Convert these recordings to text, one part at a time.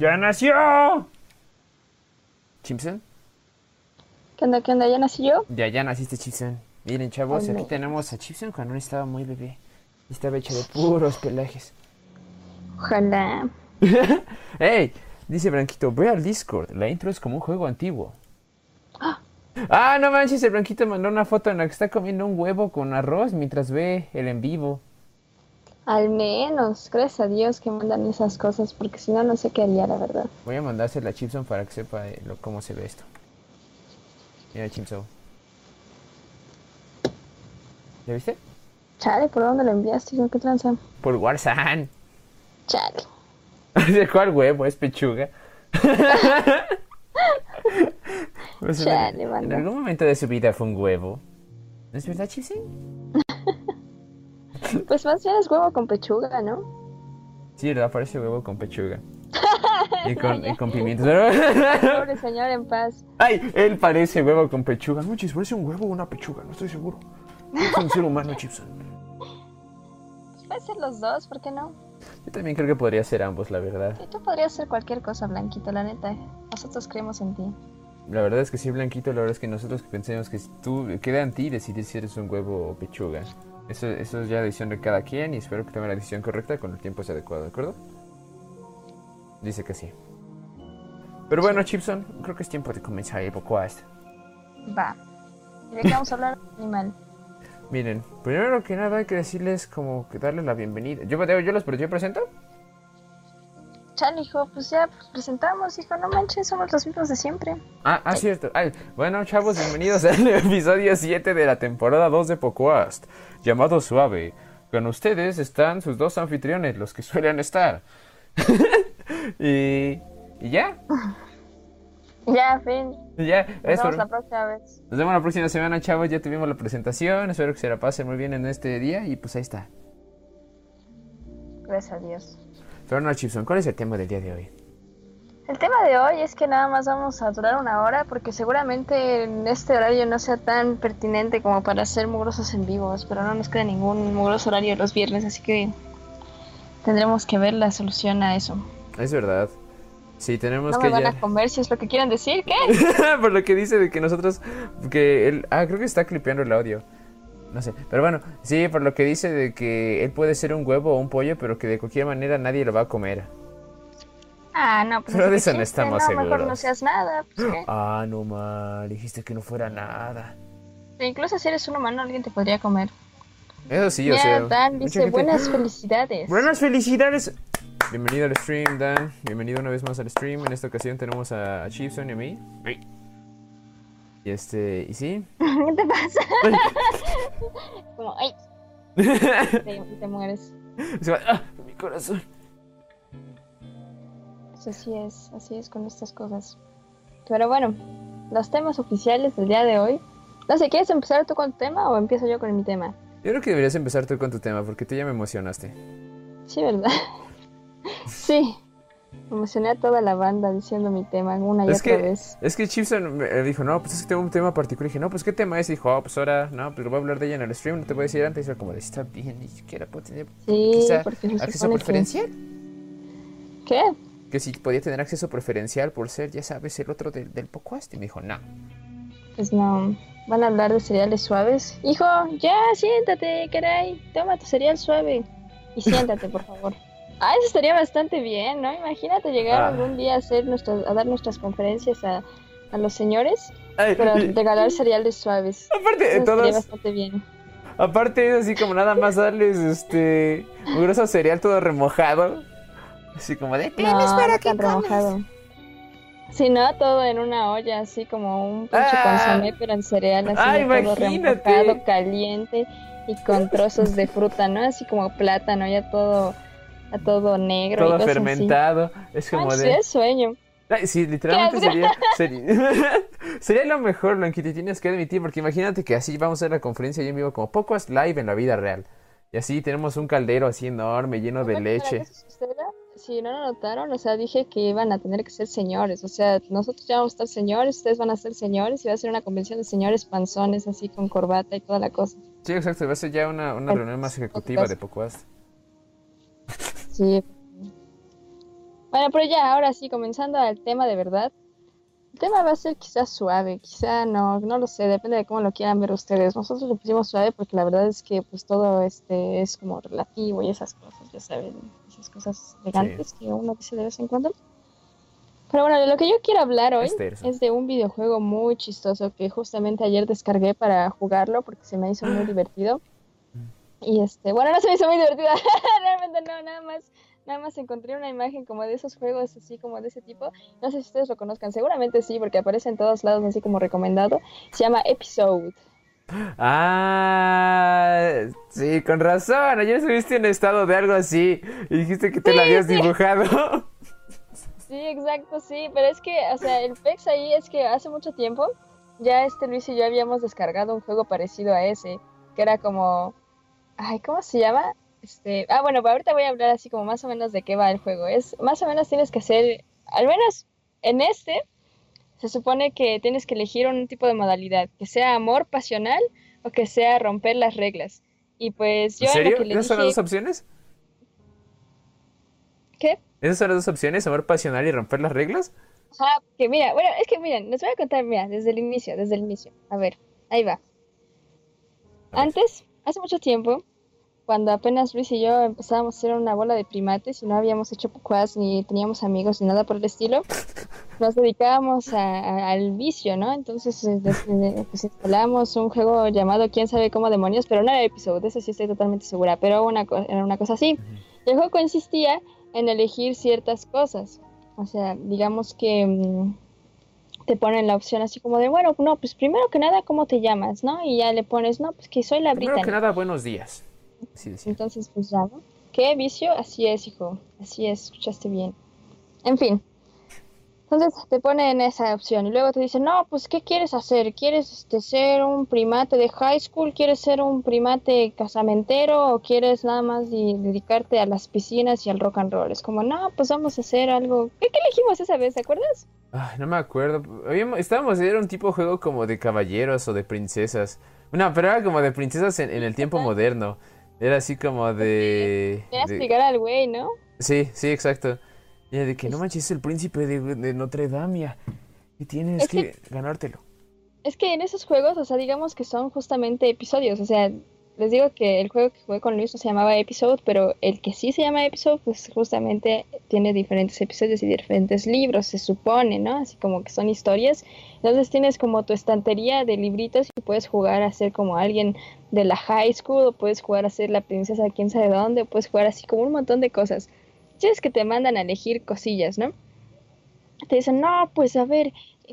¡Ya nació! ¿Chimson? ¿Qué onda, qué onda? ¿Ya nací yo? Ya, ya naciste, Chipson. Miren, chavos, aquí no. tenemos a Chipson cuando no estaba muy bebé. Estaba hecho de puros pelajes. Ojalá. ¡Ey! Dice Branquito, ve al Discord. La intro es como un juego antiguo. Ah, no manches, el Branquito mandó una foto en la que está comiendo un huevo con arroz mientras ve el en vivo. Al menos, gracias a Dios que mandan esas cosas, porque si no, no sé qué haría, la verdad. Voy a mandársela a Chipson para que sepa lo- cómo se ve esto. Mira, Chipson. ¿Ya viste? Chale, ¿por dónde lo enviaste? ¿Con qué tranza? Por Warzone. Chale. ¿De cuál huevo? Es pechuga. En, Chale, en banda. algún momento de su vida fue un huevo. ¿No es verdad, Chipson? Pues más bien es huevo con pechuga, ¿no? Sí, ¿verdad? Parece huevo con pechuga. Y con, y con pimientos. Pobre señor en paz. ¡Ay! Él parece huevo con pechuga. No, chis, parece un huevo o una pechuga, no estoy seguro. Es un ser humano, Chipson. Puede ser los dos, ¿por qué no? Yo también creo que podría ser ambos, la verdad. Tú podrías ser cualquier cosa, Blanquito, la neta. Nosotros creemos en ti. La verdad es que sí, Blanquito, la verdad es que nosotros pensemos que tú queda en ti decidir si eres un huevo o pechuga. Eso, eso es ya decisión de cada quien y espero que tome la decisión correcta cuando el tiempo sea adecuado, ¿de acuerdo? Dice que sí. Pero bueno, Chipson, creo que es tiempo de comenzar el podcast. Va. ¿Y de qué vamos a hablar, animal? Miren, primero que nada hay que decirles como que darles la bienvenida. Yo, yo, yo los yo presento. Chale, hijo, pues ya pues, presentamos, hijo, no manches, somos los mismos de siempre. Ah, ah, cierto. Ay, bueno, chavos, bienvenidos al episodio 7 de la temporada 2 de Pocoast, llamado Suave. Con ustedes están sus dos anfitriones, los que suelen estar. y, y ya, Ya, fin. ya. Nos vemos por- la próxima vez. Nos vemos la próxima semana, chavos. Ya tuvimos la presentación. Espero que se la pasen muy bien en este día. Y pues ahí está. Gracias a Dios. Pero no, Chipson, ¿cuál es el tema del día de hoy? El tema de hoy es que nada más vamos a durar una hora porque seguramente en este horario no sea tan pertinente como para hacer mugrosos en vivos, pero no nos queda ningún mugroso horario los viernes, así que tendremos que ver la solución a eso. Es verdad. Sí, tenemos No que me van ya... a comer si es lo que quieren decir, ¿qué? Por lo que dice de que nosotros. Que él. Ah, creo que está clipeando el audio. No sé. Pero bueno, sí, por lo que dice de que él puede ser un huevo o un pollo, pero que de cualquier manera nadie lo va a comer. Ah, no, pues Pero de eso no estamos no, Mejor no seguros. seas nada, pues qué. Ah, no mal. Dijiste que no fuera nada. Incluso si eres un humano, alguien te podría comer. Eso sí, o Mira, sea. Dan mucha dice gente- buenas felicidades. Buenas felicidades. Bienvenido al stream, Dan. Bienvenido una vez más al stream. En esta ocasión tenemos a Chipson y a mí. Y este. Y sí. ¿Qué te pasa? Como, ay, te, te mueres. Se va- ¡Ah! Mi corazón. Pues así es, así es con estas cosas. Pero bueno, los temas oficiales del día de hoy. No sé, ¿quieres empezar tú con tu tema o empiezo yo con mi tema? Yo creo que deberías empezar tú con tu tema porque tú ya me emocionaste. Sí, ¿verdad? sí. Emocioné a toda la banda diciendo mi tema una y Es otra que, vez. es que Chipson me dijo, no, pues es que tengo un tema particular. Y dije, no, pues ¿qué tema es? Y dijo, oh, pues ahora, no, pues lo voy a hablar de ella en el stream, no te voy a decir antes. Y yo como, de, está bien, ni siquiera puedo tener Sí, quizá acceso que... preferencial. ¿Qué? Que si podía tener acceso preferencial por ser, ya sabes, el otro del, del podcast. Y me dijo, no. Pues no. Van a hablar de cereales suaves. Hijo, ya, siéntate, caray. Toma tu cereal suave. Y siéntate, por favor. Ah, eso estaría bastante bien, ¿no? Imagínate llegar Ah. algún día a, hacer nuestras, a dar nuestras conferencias a, a los señores, Ay, pero y- regalar cereales suaves. aparte, Eso estaría todos, bastante bien. aparte es así como nada más darles este grueso cereal todo remojado. Así como de, No, "Tienes para no que tan comas". remojado. Si no, todo en una olla, así como un pinche Ah. consomé, pero en cereal, así Ah, todo remojado, caliente y con trozos de fruta, ¿no? Así como plátano, ya todo, todo negro y Todo cosas fermentado. Es como Ay, sí, de... es sueño. Ay, sí, literalmente sería, sería, sería lo mejor, Blanquita, y tienes que admitir, porque imagínate que así vamos a hacer la conferencia yo en vivo como poco es live en la vida real. Y así tenemos un caldero así enorme, lleno de leche. Si no lo notaron, o sea, dije que iban a tener que ser señores. O sea, nosotros ya vamos a estar señores, ustedes van a ser señores y va a ser una convención de señores panzones así con corbata y toda la cosa. Sí, exacto, va a ser ya una, una reunión más ejecutiva de Pocoast. Sí. Bueno, pero ya, ahora sí, comenzando al tema de verdad. El tema va a ser quizás suave, quizá no, no lo sé, depende de cómo lo quieran ver ustedes. Nosotros lo pusimos suave porque la verdad es que pues todo este es como relativo y esas cosas, ya saben, esas cosas elegantes que uno dice de vez en cuando. Pero bueno, de lo que yo quiero hablar hoy es de un videojuego muy chistoso que justamente ayer descargué para jugarlo porque se me hizo muy divertido. Y este, bueno, no se me hizo muy divertido, realmente no, nada más nada más encontré una imagen como de esos juegos así como de ese tipo. No sé si ustedes lo conozcan, seguramente sí, porque aparece en todos lados así como recomendado. Se llama Episode. Ah, sí, con razón. Ayer subiste un estado de algo así y dijiste que te lo habías dibujado. Sí, exacto, sí, pero es que, o sea, el PEX ahí es que hace mucho tiempo ya este Luis y yo habíamos descargado un juego parecido a ese, que era como, ay, ¿cómo se llama? Este, ah, bueno, pues ahorita voy a hablar así como más o menos de qué va el juego. Es más o menos tienes que hacer, al menos en este, se supone que tienes que elegir un tipo de modalidad, que sea amor pasional o que sea romper las reglas. Y pues yo ¿En serio? ¿Esas son las dos opciones? ¿Qué? ¿Esas son las dos opciones, amor pasional y romper las reglas? Ajá, que mira, bueno, es que miren, les voy a contar, mira, desde el inicio, desde el inicio. A ver, ahí va. Antes, hace mucho tiempo, cuando apenas Luis y yo empezábamos a ser una bola de primates y no habíamos hecho pucuas ni teníamos amigos ni nada por el estilo, nos dedicábamos al vicio, ¿no? Entonces eh, pues, instalamos un juego llamado quién sabe cómo demonios, pero no era episodio, de eso sí estoy totalmente segura, pero una, era una cosa así. El juego consistía en elegir ciertas cosas, o sea, digamos que... Mm, te ponen la opción así como de, bueno, no, pues primero que nada, ¿cómo te llamas? ¿No? Y ya le pones, no, pues que soy la Primero que nada, buenos días. Entonces, pues ya, ¿no? ¿Qué vicio? Así es, hijo. Así es, escuchaste bien. En fin. Entonces te ponen esa opción y luego te dicen, no, pues ¿qué quieres hacer? ¿Quieres este, ser un primate de high school? ¿Quieres ser un primate casamentero? ¿O quieres nada más dedicarte a las piscinas y al rock and roll? Es como, no, pues vamos a hacer algo. ¿Qué, elegimos esa vez? ¿Te acuerdas? Ay, no me acuerdo. estábamos, era un tipo de juego como de caballeros o de princesas. No, pero era como de princesas en el tiempo moderno. Era así como de. Te explicar al güey, ¿no? Sí, sí, exacto. Y de que no manches, es el príncipe de, Notre Dame. Y tienes que, ganártelo. Es que en esos juegos, o sea, digamos que son justamente episodios. O sea, les digo que el juego que jugué con Luis no se llamaba Episode, pero el que sí se llama Episode, pues justamente tiene diferentes episodios y diferentes libros, se supone, ¿no? Así como que son historias. Entonces tienes como tu estantería de libritos y puedes jugar a ser como alguien de la high school, o puedes jugar a ser la princesa quién sabe dónde, o puedes jugar así como un montón de cosas. Es que te mandan a elegir cosillas, ¿no? Te dicen, no, pues a ver,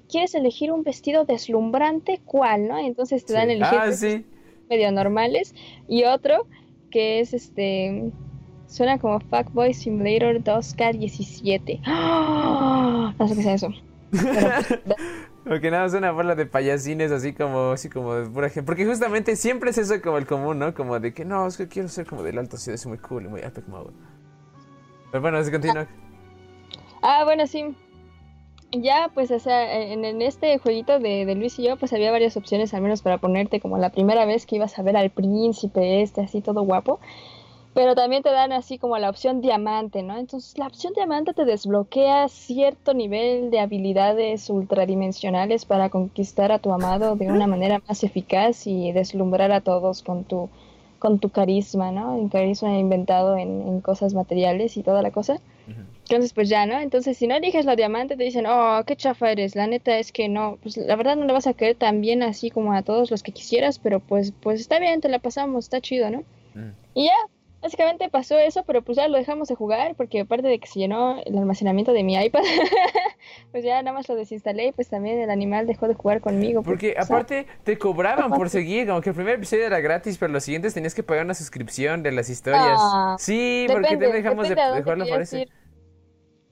¿quieres elegir un vestido deslumbrante? ¿Cuál, no? Entonces te dan elegir ah, sí. Medio normales y otro que es este suena como Fuckboy Simulator 2K17. ¡Oh! No sé qué sea eso. Porque nada, es una bola de payasines así como, así como de pura gente. Porque justamente siempre es eso como el común, ¿no? Como de que no, es que quiero ser como del alto ciudad, es muy cool y muy epic mode. Pero bueno, así continúa. Ah, bueno, sí. Ya, pues, o sea, en, en este jueguito de, Luis y yo, pues había varias opciones, al menos para ponerte como la primera vez que ibas a ver al príncipe este, así todo guapo pero también te dan así como la opción diamante, ¿no? Entonces la opción diamante te desbloquea cierto nivel de habilidades ultradimensionales para conquistar a tu amado de una manera más eficaz y deslumbrar a todos con tu, con tu carisma, ¿no? Un carisma inventado en, cosas materiales y toda la cosa. Entonces, pues ya, ¿no? Entonces, si no eliges la diamante, te dicen, oh, qué chafa eres. La neta es que no, pues la verdad no le vas a querer tan bien así como a todos los que quisieras, pero pues, pues está bien, te la pasamos, está chido, ¿no? Mm. Y ya, Básicamente pasó eso, pero pues ya lo dejamos de jugar porque aparte de que se llenó el almacenamiento de mi iPad, pues ya nada más lo desinstalé y pues también el animal dejó de jugar conmigo. Porque, aparte te cobraban por seguir, como que el primer episodio era gratis, pero los siguientes tenías que pagar una suscripción de las historias. sí, porque te dejamos de, de jugarlo parece.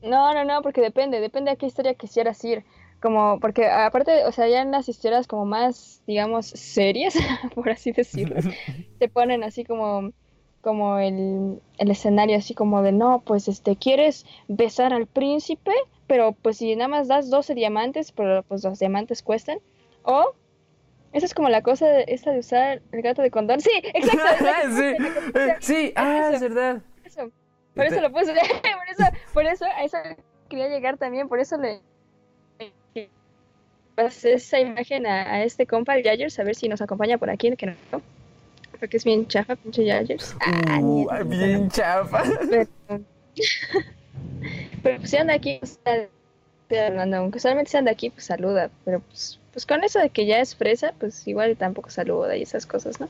No, no, no, porque depende, depende a qué historia quisieras ir como porque aparte, o sea, ya en las historias como más, digamos, serias, por así decirlo, te ponen así como como el, el, escenario así como de no, pues este, quieres besar al príncipe, pero pues si nada más das 12 diamantes, pero pues los diamantes cuestan. O esa es como la cosa de, esta de usar el gato de condón. Sí, exacto. sí, sí, ah, es verdad. Por eso lo puse, por eso, por eso a eso quería llegar también, por eso le pasé esa imagen a, este compa, el Yayers, a ver si nos acompaña por aquí, que no, porque es bien chafa, pinche Yayers. Ah, uh, bien chafa. Pero, pues si anda aquí, está hablando, aunque solamente si anda aquí, pues saluda, pero pues, pues con eso de que ya es fresa, pues igual tampoco saluda y esas cosas, ¿no?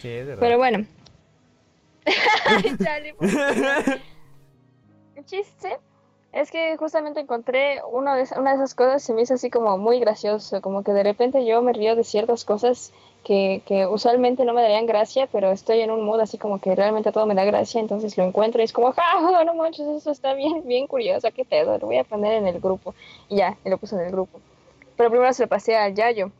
Sí, es verdad. Pero bueno. Pues, el chiste es que justamente encontré uno de, una de esas cosas se me hizo así como muy gracioso, como que de repente yo me río de ciertas cosas que, que usualmente no me darían gracia, pero estoy en un mood así como que realmente todo me da gracia, entonces lo encuentro y es como, ja, no manches, eso está bien, bien curioso, qué pedo, lo voy a poner en el grupo. Y ya, y lo puse en el grupo. Pero primero se lo pasé a Yayo.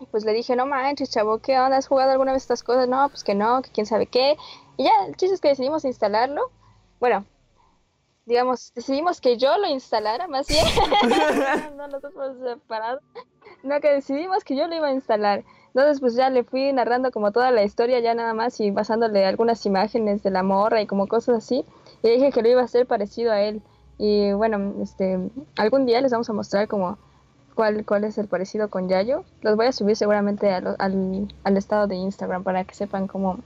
Y pues le dije, no manches, chavo, ¿qué onda? ¿Has jugado alguna vez estas cosas? No, pues que no, que quién sabe qué. Y ya, el chiste es que decidimos instalarlo. Bueno, digamos, decidimos que yo lo instalara, más bien. no, nosotros separados. No, que decidimos que yo lo iba a instalar. Entonces, pues ya le fui narrando como toda la historia, ya nada más, y basándole algunas imágenes de la morra y como cosas así. Y dije que lo iba a hacer parecido a él. Y bueno, este, algún día les vamos a mostrar como cuál, cuál es el parecido con Yayo. Los voy a subir seguramente al, al estado de Instagram para que sepan cómo,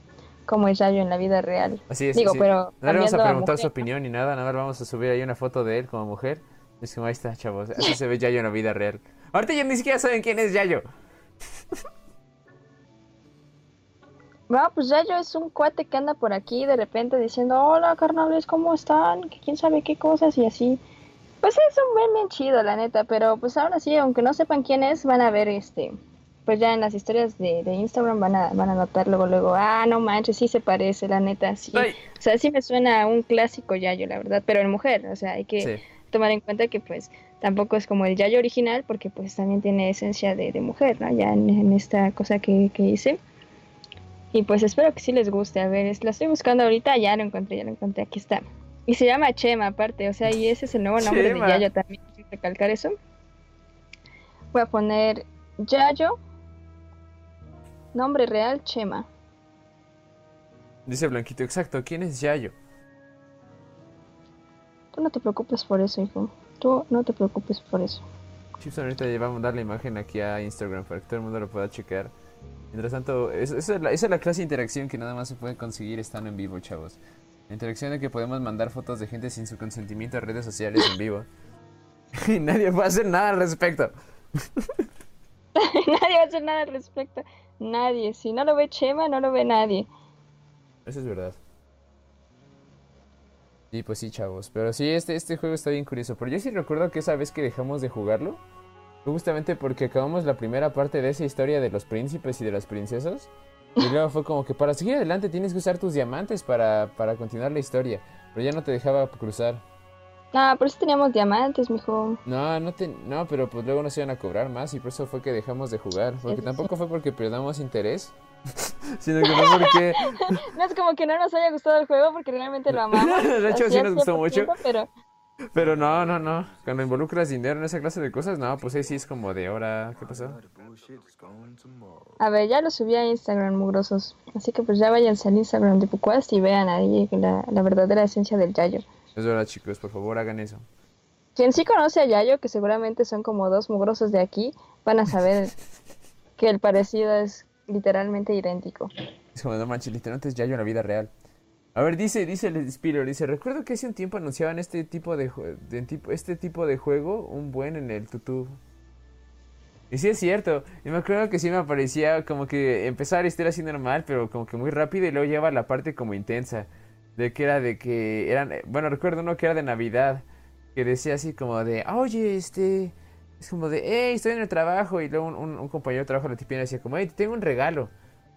cómo es Yayo en la vida real. Así es. Digo, pero. No le vamos a preguntar su opinión ni nada, nada más vamos a subir ahí una foto de él como mujer. Es como ahí está, chavos. Así se ve Yayo en la vida real. Ahorita ya ni siquiera saben quién es Yayo. Bueno, pues Yayo es un cuate que anda por aquí de repente diciendo, hola carnales, ¿cómo están? Que quién sabe qué cosas y así. Pues es un buen bien chido, la neta, pero pues ahora sí, aunque no sepan quién es, van a ver este, pues ya en las historias de, Instagram van a, van a notar luego, luego, ah, no manches, sí se parece, la neta, sí. O sea, sí me suena a un clásico Yayo, la verdad, pero en mujer, o sea, hay que tomar en cuenta que pues tampoco es como el Yayo original, porque pues también tiene esencia de, mujer, ¿no? Ya en, esta cosa que, que hice. Y pues espero que sí les guste. A ver, la estoy buscando ahorita. Ya lo encontré, ya lo encontré. Aquí está. Y se llama Chema, aparte. O sea, y ese es el nuevo nombre de Yayo también. Recalcar eso. Voy a poner Yayo. Nombre real, Chema. Dice Blanquito, exacto. ¿Quién es Yayo? Tú no te preocupes por eso, hijo. Tú no te preocupes por eso. Chips, ahorita ya vamos a dar la imagen aquí a Instagram para que todo el mundo lo pueda checar. Mientras tanto, esa es, la, esa es la clase de interacción que nada más se puede conseguir estando en vivo, chavos. La interacción de que podemos mandar fotos de gente sin su consentimiento a redes sociales en vivo. y nadie puede hacer nada al respecto. nadie va a hacer nada al respecto. Nadie. Si no lo ve Chema, no lo ve nadie. Eso es verdad. Y pues sí, chavos. Pero sí, este, este juego está bien curioso. Pero yo sí recuerdo que esa vez que dejamos de jugarlo Justamente porque acabamos la primera parte de esa historia de los príncipes y de las princesas. Y luego fue como que para seguir adelante tienes que usar tus diamantes para, para continuar la historia. Pero ya no te dejaba cruzar. Ah, por eso teníamos diamantes, mijo. No, no, te, no, pero pues luego nos iban a cobrar más y por eso fue que dejamos de jugar. Porque tampoco fue porque perdamos interés. sino que fue porque... no es como que no nos haya gustado el juego porque realmente lo amamos. de hecho, sí nos gustó mucho. Pero... Pero no, no, no. Cuando involucras dinero en esa clase de cosas, no, pues ahí sí es como de hora. ¿Qué pasó? A ver, ya lo subí a Instagram, mugrosos. Así que pues ya váyanse al Instagram de Puquast y vean ahí la, la verdadera esencia del Yayo. Es verdad, chicos, por favor hagan eso. Quien sí conoce a Yayo, que seguramente son como dos mugrosos de aquí, van a saber que el parecido es literalmente idéntico. Es como, no manches, literalmente es Yayo en la vida real. A ver, dice, dice el Spiller, dice, recuerdo que hace un tiempo anunciaban este tipo de, este tipo de juego, un buen en el tutú. Y sí es cierto, y me acuerdo que sí me aparecía como que empezaba la historia así normal, pero como que muy rápido y luego lleva la parte como intensa. De que era de que eran, bueno, recuerdo uno que era de Navidad, que decía así como de, oye, este, es como de, hey, estoy en el trabajo, y luego un, compañero de trabajo la tipina decía como, hey, te tengo un regalo.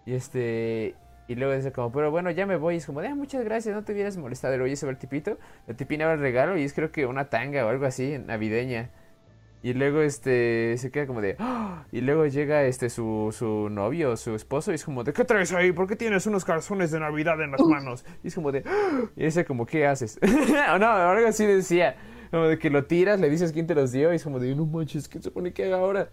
Y este, y luego dice como, pero bueno, ya me voy. Y es como, de, ah, muchas gracias, no te hubieras molestado. Y luego se ve el tipito, la tipina va el regalo y es creo que una tanga o algo así, navideña. Y luego este se queda como de, ¡Ah! y luego llega este su, su novio, su esposo, y es como de, ¿qué traes ahí? ¿Por qué tienes unos calzones de Navidad en las manos? Y es como de, ¡Ah! y dice como, ¿qué haces? o no, algo así decía, como de que lo tiras, le dices quién te los dio, y es como de, no manches, ¿qué se supone que haga ahora?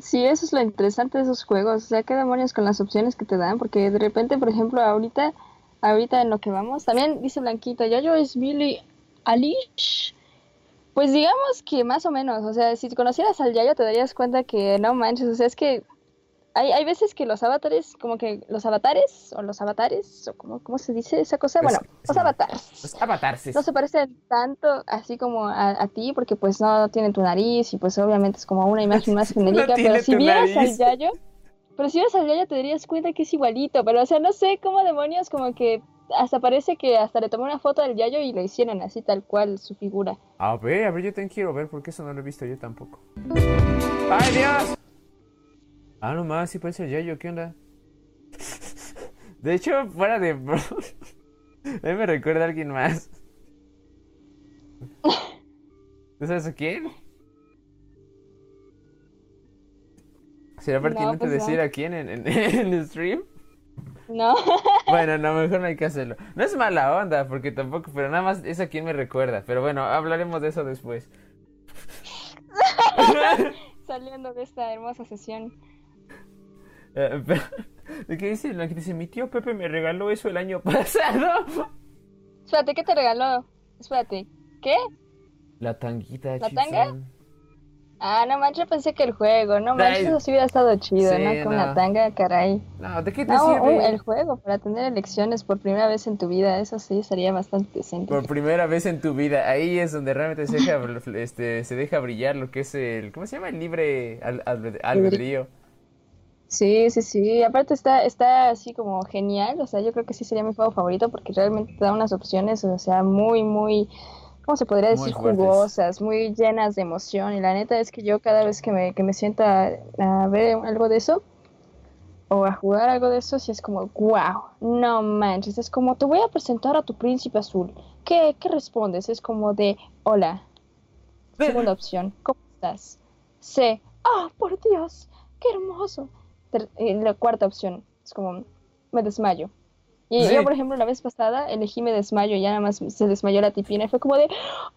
Sí, eso es lo interesante de esos juegos. O sea, qué demonios con las opciones que te dan. Porque de repente, por ejemplo, ahorita ahorita en lo que vamos. También dice Blanquita, Yayo es Billy Alish. Pues digamos que más o menos, o sea, si conocieras al Yayo te darías cuenta que no manches, o sea, es que hay, hay veces que los avatares, como que los avatares, o los avatares, o como, ¿cómo se dice esa cosa? Pues, bueno, los avatares. Los avatarses. No se parecen tanto así como a, a ti, porque pues no tienen tu nariz y pues obviamente es como una imagen más genérica, pero si vieras al. Yayo, pero si vieras al Yayo te darías cuenta que es igualito, pero o sea, no sé cómo demonios como que hasta parece que hasta le tomé una foto del Yayo y lo hicieron así tal cual su figura. A ver, a ver, yo también quiero ver porque eso no lo he visto yo tampoco. ¡Ay, Dios! Ah, no más, sí parece el Yayo, ¿qué onda? De hecho, fuera de... A mí me recuerda a alguien más. ¿No sabes a quién? ¿Será No, pertinente pues no. decir a quién en, en, en el stream? No, Bueno, no, mejor no hay que hacerlo. No es mala onda, porque tampoco, pero nada más es a quien me recuerda. Pero bueno, hablaremos de eso después. saliendo de esta hermosa sesión. Eh, pero- ¿De qué dice? La que dice, mi tío Pepe me regaló eso el año pasado. Espérate, ¿qué te regaló? Espérate, ¿qué? La tanguita, ¿La tanga? Ah, no manches, pensé que el juego, no manches, eso sí hubiera estado chido, Sí, ¿no? Con no. la tanga, caray. No, ¿de qué te No, un- sirve? el juego para tener elecciones por primera vez en tu vida, eso sí sería bastante decente. Por primera vez en tu vida, ahí es donde realmente se deja, este, se deja brillar lo que es el, ¿cómo se llama? El libre al- albed- albedrío. Sí, sí, sí. Aparte está, está así como genial. O sea, yo creo que sí sería mi juego favorito porque realmente te da unas opciones, o sea, muy, muy, ¿cómo se podría decir? Jugosas, muy llenas de emoción. Y la neta es que yo cada vez que me, que me siento a, a ver algo de eso o a jugar algo de eso, sí es como, wow, no manches. Es como, te voy a presentar a tu príncipe azul. ¿Qué, qué respondes? Es como de, hola. Segunda opción, ¿cómo estás? C. ¡Ah, por Dios! ¡Qué hermoso! Ter- eh, la cuarta opción es como, me desmayo. Y Sí. yo, por ejemplo, la vez pasada elegí me desmayo y ya nada más se desmayó la tipina y fue como de,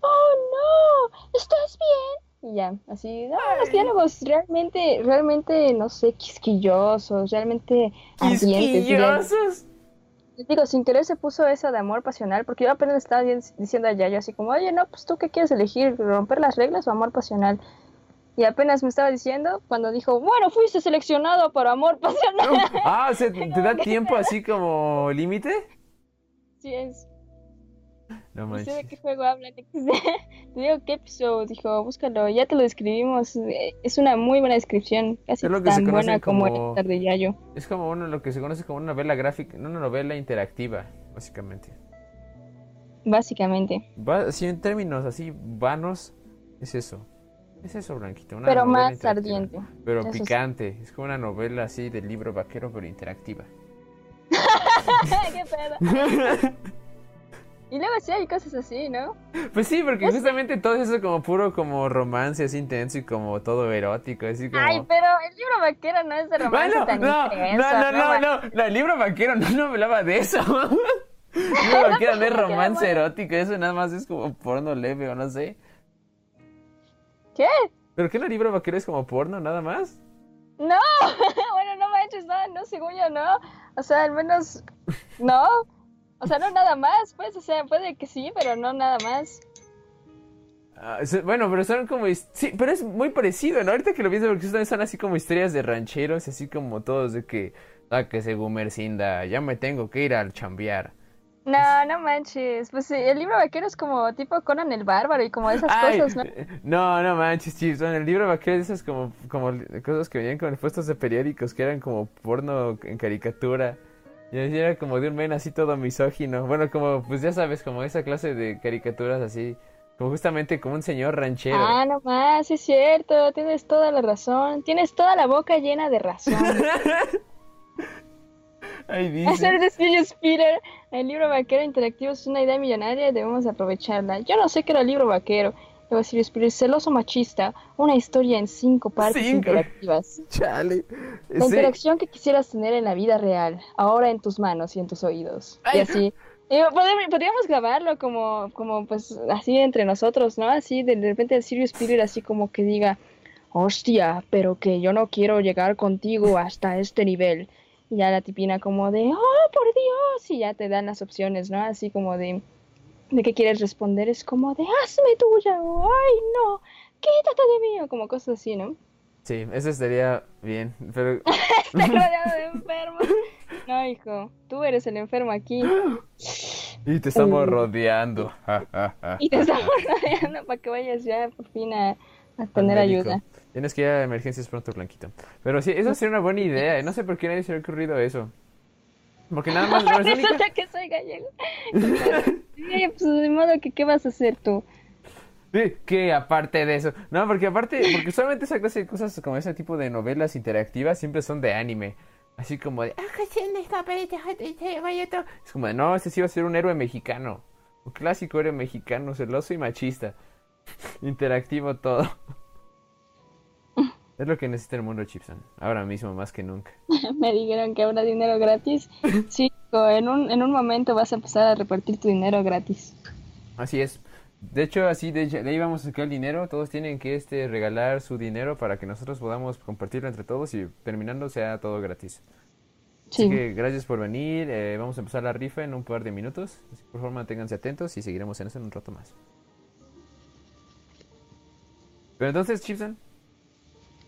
¡Oh, no! ¿Estás bien? Y ya, así, no, los diálogos realmente, realmente, no sé, quisquillosos, realmente ¡Quisquillosos! Digo, sin querer se puso eso de amor pasional, porque yo apenas estaba di- diciendo a Yayo así como, oye, no, pues tú qué quieres elegir, romper las reglas o amor pasional. Y apenas me estaba diciendo cuando dijo, bueno, fuiste seleccionado para amor pasional. Ah, o sea, ¿te da tiempo así como límite? Sí es. No No sé de qué juego hablan. Te digo qué episodio, dijo, búscalo, ya te lo describimos. eh, Es una muy buena descripción, casi Es lo que se tan conoce buena como, como- el Star de Yayo. Es como uno, lo que se conoce como una novela gráfica, una novela interactiva, básicamente. Básicamente. Va, así en términos así vanos, es eso. Es eso, Blanquito. Una Pero más ardiente. Pero Eso sí. picante. Es como una novela así de libro vaquero, pero interactiva. ¡Qué pedo! Y luego sí hay cosas así, ¿no? Pues sí, porque justamente todo eso es como puro como romance así intenso y como todo erótico, así como... Ay, pero el libro vaquero no es de romance Bueno, tan no, intenso. no, no, no, no, no, el libro vaquero no, no hablaba de eso. El libro vaquero no es romance erótico, eso nada más es como porno leve o no sé. ¿Qué? ¿Pero qué el libro vaquero es como porno nada más? No, bueno, no manches, no, no, según yo no. O sea, al menos, no. O sea, no nada más, pues, o sea, puede que sí, pero no nada más. Ah, bueno, pero son como... Sí, pero es muy parecido, ¿no? Ahorita que lo pienso, porque son, son así como historias de rancheros, así como todos de que... Ah, que se Gumercinda, ya me tengo que ir al chambear. No, no manches. Pues el libro vaquero es como tipo Conan el Bárbaro y como esas Ay, cosas, ¿no? no, no manches, Chips. En el libro vaquero esas como, como cosas que venían con puestos de periódicos que eran como porno en caricatura. Y era como de un men así todo misógino. Bueno, como, pues ya sabes, como esa clase de caricaturas así. Como justamente como un señor ranchero. Ah, no más, es cierto, tienes toda la razón. Tienes toda la boca llena de razón. Ahí dice. Hacer de Sirius Peter, el libro vaquero interactivo es una idea millonaria y debemos aprovecharla. Yo no sé qué era el libro vaquero. Luego Sirius Peter, celoso machista, una historia en cinco partes Cinco. interactivas. Chale. La Sí. interacción que quisieras tener en la vida real, ahora en tus manos y en tus oídos. Y Ay. así. Digo, podemos- podríamos grabarlo como, como, pues, así entre nosotros, ¿no? Así, de, de repente el Sirius Peter así como que diga, hostia, pero que yo no quiero llegar contigo hasta este nivel. Y ya la tipina como de, oh, por Dios, y ya te dan las opciones, ¿no? Así como de, de qué quieres responder, es como de, hazme tuya, o ay, no, quítate de mí, o como cosas así, ¿no? Sí, eso estaría bien, pero... Estás rodeado de enfermos. No, hijo, tú eres el enfermo aquí. Y te estamos rodeando. y te estamos rodeando para que vayas ya por fin a, a tener ayuda. Tienes que ir a emergencias pronto, Blanquito. Pero sí, eso sería una buena idea. No sé por qué nadie se le ha ocurrido eso. Porque nada más... la única- Resulta que soy gallego. Sí, pues de modo que, ¿qué vas a hacer tú? Sí, que aparte de eso. No, porque aparte, porque solamente esa clase de cosas como ese tipo de novelas interactivas siempre son de anime. Así como de, "Ah, es como de, no, ese sí va a ser un héroe mexicano. Un clásico héroe mexicano, celoso y machista. Interactivo todo. Es lo que necesita el mundo Chipson. Ahora mismo más que nunca. Me dijeron que habrá dinero gratis. Sí, en un, en un momento vas a empezar a repartir tu dinero gratis. Así es. De hecho, así de, de ahí vamos a sacar el dinero. Todos tienen que este regalar su dinero para que nosotros podamos compartirlo entre todos y terminando sea todo gratis. Así Sí. que gracias por venir. eh, vamos a empezar la rifa en un par de minutos. Así que, por favor, manténganse atentos y seguiremos en eso en un rato más. Pero entonces, Chipson,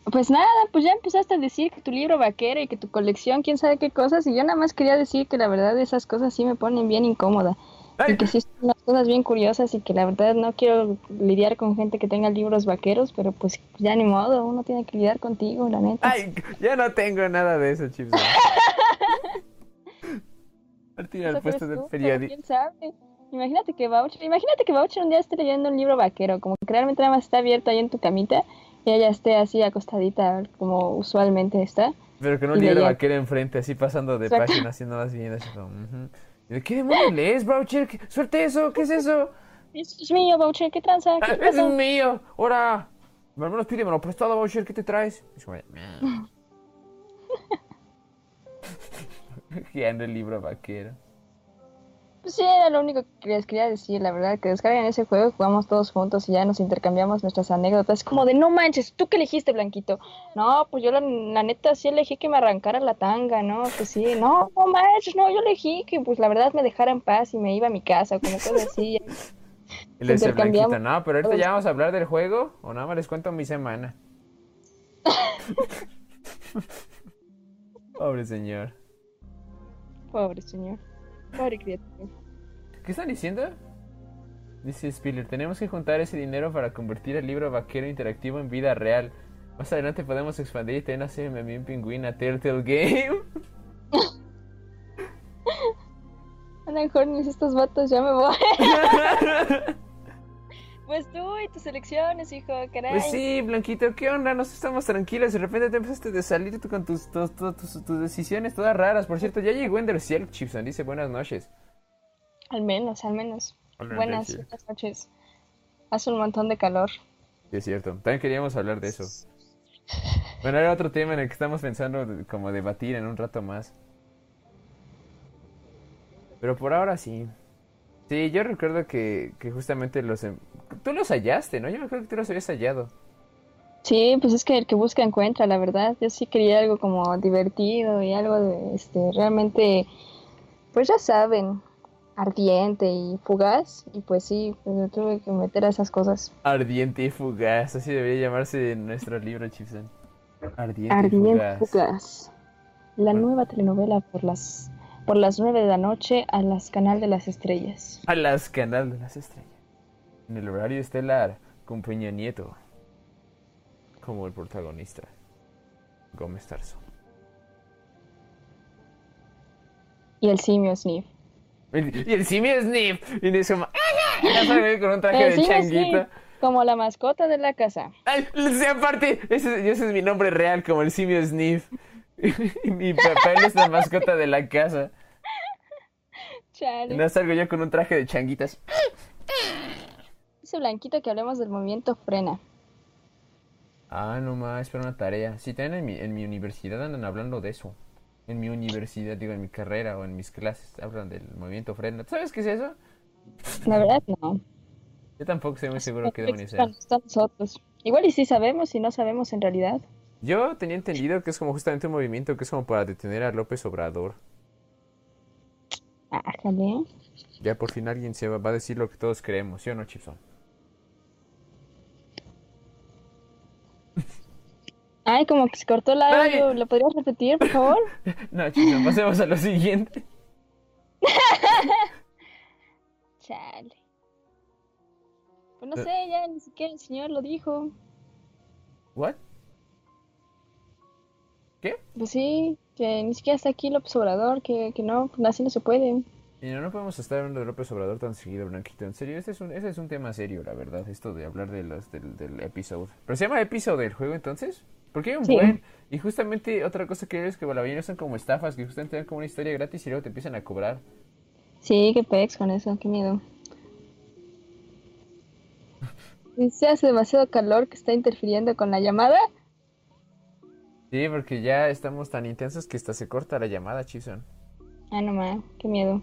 Pues nada, pues ya empezaste a decir que tu libro vaquero y que tu colección, quién sabe qué cosas, y yo nada más quería decir que la verdad esas cosas sí me ponen bien incómoda. ¡Ay! Y que sí son unas cosas bien curiosas y que la verdad no quiero lidiar con gente que tenga libros vaqueros, pero pues ya ni modo, uno tiene que lidiar contigo, la neta. ¡Ay! Ya no tengo nada de eso, Chipson. Martín, Eso al puesto del periódico. quién sabe. Imagínate que Boucher, imagínate que Boucher un día esté leyendo un libro vaquero, como que realmente nada más está abierto ahí en tu camita y ella esté así acostadita como usualmente está. Pero con un libro leía. vaquero enfrente, así pasando de Exacto. página, nada más viendo así como... Y de, ¿Qué demonios lees, Boucher? ¿Qué- ¡Suelte eso! ¿Qué es eso? Eso es mío, Boucher, ¿qué tranza? Ah, ¿Qué ¡Ese es mío! ¡Ahora! Al menos pídemelo prestado, Boucher, ¿qué te traes? Es anda el libro vaquero. Pues sí, era lo único que les quería decir, la verdad, que descarguen ese juego, jugamos todos juntos y ya nos intercambiamos nuestras anécdotas. Como de, no manches, ¿tú qué elegiste, Blanquito? No, pues yo la, la neta sí elegí que me arrancara la tanga, ¿no? Pues sí, no, no manches, no, yo elegí que pues la verdad me dejara en paz y me iba a mi casa, como cosas así. Y le dice Blanquito, no, pero ahorita ya vamos a hablar del juego, o nada más les cuento mi semana. Pobre señor. Pobre señor, pobre criatura. ¿Qué están diciendo? Dice Spiller, tenemos que juntar ese dinero para convertir el libro vaquero interactivo en vida real. Más adelante podemos expandir y tener hacer un pingüín a Turtle Game. Andan hornies estos vatos, ya me voy. Pues tú y tus elecciones, hijo, caray. Pues sí, Blanquito, ¿qué onda? Nos estamos tranquilos. De repente te empezaste a salir tú con tus, tus, tus, tus- tus decisiones todas raras. Por cierto, ya llegó Ender Ciel, Chipson. Dice buenas noches. Al menos, al menos. Hola, Buenas, buenas noches. Hace un montón de calor. Sí, es cierto. También queríamos hablar de eso. Bueno, era otro tema en el que estamos pensando de- como debatir en un rato más. Pero por ahora sí. Sí, yo recuerdo que, que justamente los... em- Tú los hallaste, ¿no? Yo me acuerdo que tú los habías hallado. Sí, pues es que el que busca encuentra, la verdad. Yo sí quería algo como divertido y algo de, este, realmente, pues ya saben, ardiente y fugaz. Y pues sí, pues me tuve que meter a esas cosas. Ardiente y fugaz. Así debería llamarse nuestro libro, Chipson. Ardiente, y Ardiente fugaz. fugaz. La nueva telenovela por las por las nueve de la noche a las Canal de las Estrellas. A las Canal de las Estrellas. En el horario estelar, con Peña Nieto. Como el protagonista. Gómez Tarso. Y el simio Sniff. Y el simio Sniff. Y dice como... "Ah", con un traje El de changuito. Como la mascota de la casa. Ay, aparte, ese, ese es mi nombre real, como el simio Sniff. Y mi papá es la mascota de la casa. Chale. no salgo yo con un traje de changuitas. Dice Blanquito que hablemos del movimiento frena. Ah, no más, para una tarea. Sí, también en mi, en mi universidad andan hablando de eso. En mi universidad, digo, en mi carrera o en mis clases, hablan del movimiento frena. ¿Tú sabes qué es eso? La verdad, no. Yo tampoco estoy muy seguro qué demonios a nosotros. Igual y sí sabemos y no sabemos en realidad. Yo tenía entendido que es como justamente un movimiento que es como para detener a López Obrador. Ájale. Ya por fin alguien se va, a decir lo que todos creemos, ¿sí o no, Chipson? Ay, como que se cortó el audio. ¿Lo podrías repetir, por favor? No, Chipson, pasemos a lo siguiente. Chale. Pues no sé, ya ni siquiera el señor lo dijo. ¿What? ¿Qué? Pues sí, que ni siquiera está aquí López Obrador, que, que no, pues así no se puede. Y no, podemos estar hablando de López Obrador tan seguido, Blanquito. En serio, este es un, ese es un tema serio, la verdad, esto de hablar de los, del, del episodio. ¿Pero se llama episodio del juego entonces? Porque hay un Sí. buen. Y justamente otra cosa que es que bueno, la son como estafas, que justamente dan como una historia gratis y luego te empiezan a cobrar. Sí, qué pex con eso, qué miedo. Dice hace demasiado calor que está interfiriendo con la llamada. Sí, porque ya estamos tan intensos que hasta se corta la llamada, Chipson. Ah, no más, qué miedo.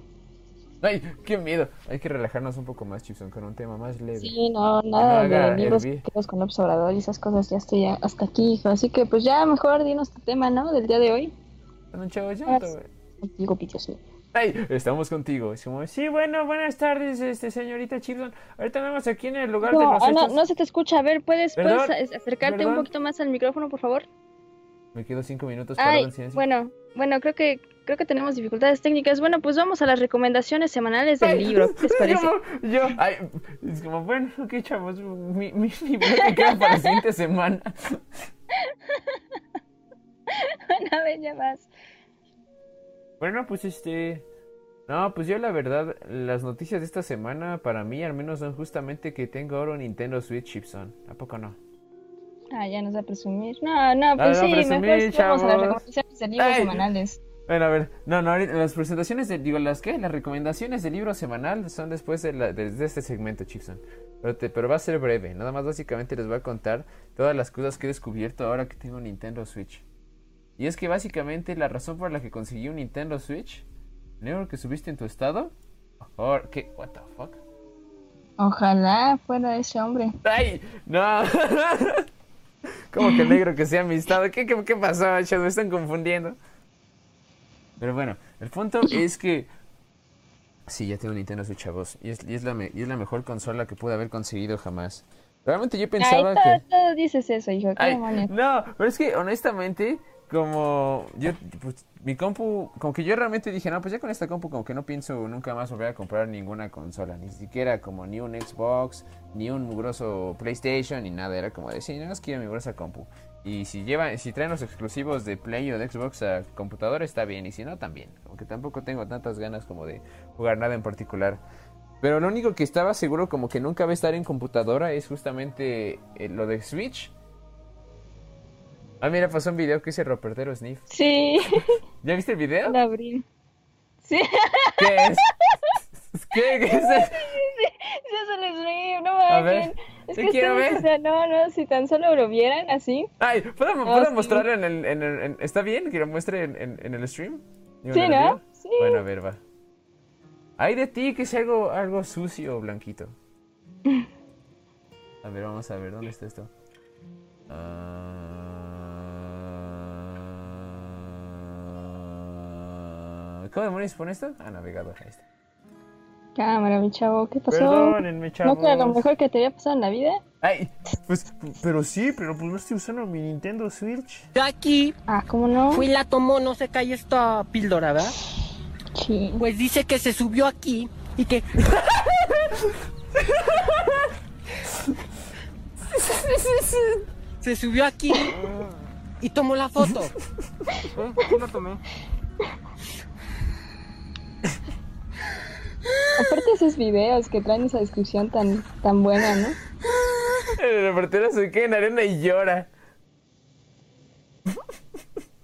¡Ay, qué miedo! Hay que relajarnos un poco más, Chipson, con un tema más leve. Sí, no, nada haga de libros creados con Obrador y esas cosas, ya estoy ya hasta aquí, hijo. Así que pues ya mejor dinos tu tema, ¿no? Del día de hoy. Un chavo güey. Contigo, mío. ¡Ay! Estamos contigo. Es como, sí, bueno, buenas tardes, este, señorita Chipson. Ahorita andamos aquí en el lugar de No, los ah, no, no se te escucha. A ver, ¿puedes, puedes acercarte perdón. un poquito más al micrófono, por favor? Me quedo cinco minutos Ay, en silencio. bueno, bueno, creo que creo que tenemos dificultades técnicas. Bueno, pues vamos a las recomendaciones semanales del Ay, libro. ¿Qué les parece? Yo, ay, es como, bueno, ok, chavos, mi, mi, mi bloque queda para la siguiente semana. a ver, ya vas. Bueno, pues este. No, pues yo la verdad, las noticias de esta semana para mí al menos son justamente que tengo ahora un Nintendo Switch Chipson. ¿A poco no? Ah, ya nos va a presumir. No, no, no pues sí, presumir, mejor vamos a las recomendaciones de libros Ay. semanales. Bueno, a ver, no, no, ahorita las presentaciones de, digo, las qué, las recomendaciones del libro semanal son después de, la- de- de este segmento, Chipson. Pero, te- pero va a ser breve, nada más básicamente les voy a contar todas las cosas que he descubierto ahora que tengo un Nintendo Switch. Y es que básicamente la razón por la que conseguí un Nintendo Switch, negro que subiste en tu estado, oh, ¿qué? What the fuck? Ojalá fuera ese hombre. ¡Ay! ¡No! ¿Cómo que negro que sea mi estado? ¿Qué, qué, qué pasó, chavos? Me están confundiendo. Pero bueno, el punto es que... Sí, ya tengo Nintendo Switch, chavos. Y es, y es, la, me- y es la mejor consola que pude haber conseguido jamás. Realmente yo Ay, pensaba todo, que... todo dices eso, hijo. ¿Qué Ay, no, pero es que honestamente, como yo, pues, mi compu, como que yo realmente dije, no, pues ya con esta compu como que no pienso nunca más volver a comprar ninguna consola, ni siquiera como ni un Xbox, ni un mugroso PlayStation, ni nada, era como decir, no, es quiero mi mugrosa compu. Y si llevan, si traen los exclusivos de Play o de Xbox a computadora está bien, y si no también, como que tampoco tengo tantas ganas como de jugar nada en particular. Pero lo único que estaba seguro como que nunca va a estar en computadora es justamente eh, lo de Switch. Ah, mira, pasó un video que hice Ropertero Sniff. Sí, ¿Ya viste el video? la abrí. Sí, ¿Qué es? ¿Qué, ¿Qué es eso? sí, les reí, no A ver, Es que quiero ver. o sea, no, no, si tan solo lo vieran así. Ay, ¿puedo, sí. mostrarlo en el, en el- en- ¿Está bien que lo muestre en, en- en el stream? Sí, en ¿no? video. Sí. Bueno, a ver, va. Hay de ti que es algo, algo sucio, Blanquito. A ver, vamos a ver, ¿dónde está esto? Ah, ¿Cómo demonios pone esto? Ah, navegador, ahí está. Cámara, mi chavo, ¿qué pasó? Perdónenme, chavos. ¿No que era lo mejor que te había pasado en la vida? Ay, pues, pero sí, pero pues no estoy usando mi Nintendo Switch. Yo aquí Ah, ¿cómo no? fui y la tomó, no se cae esta píldora, ¿verdad? Sí. Pues dice que se subió aquí y que. se subió aquí y tomó la foto. Yo la tomé. Aparte esos videos que traen esa descripción tan, tan buena, ¿no? El reportero se queda en arena y llora.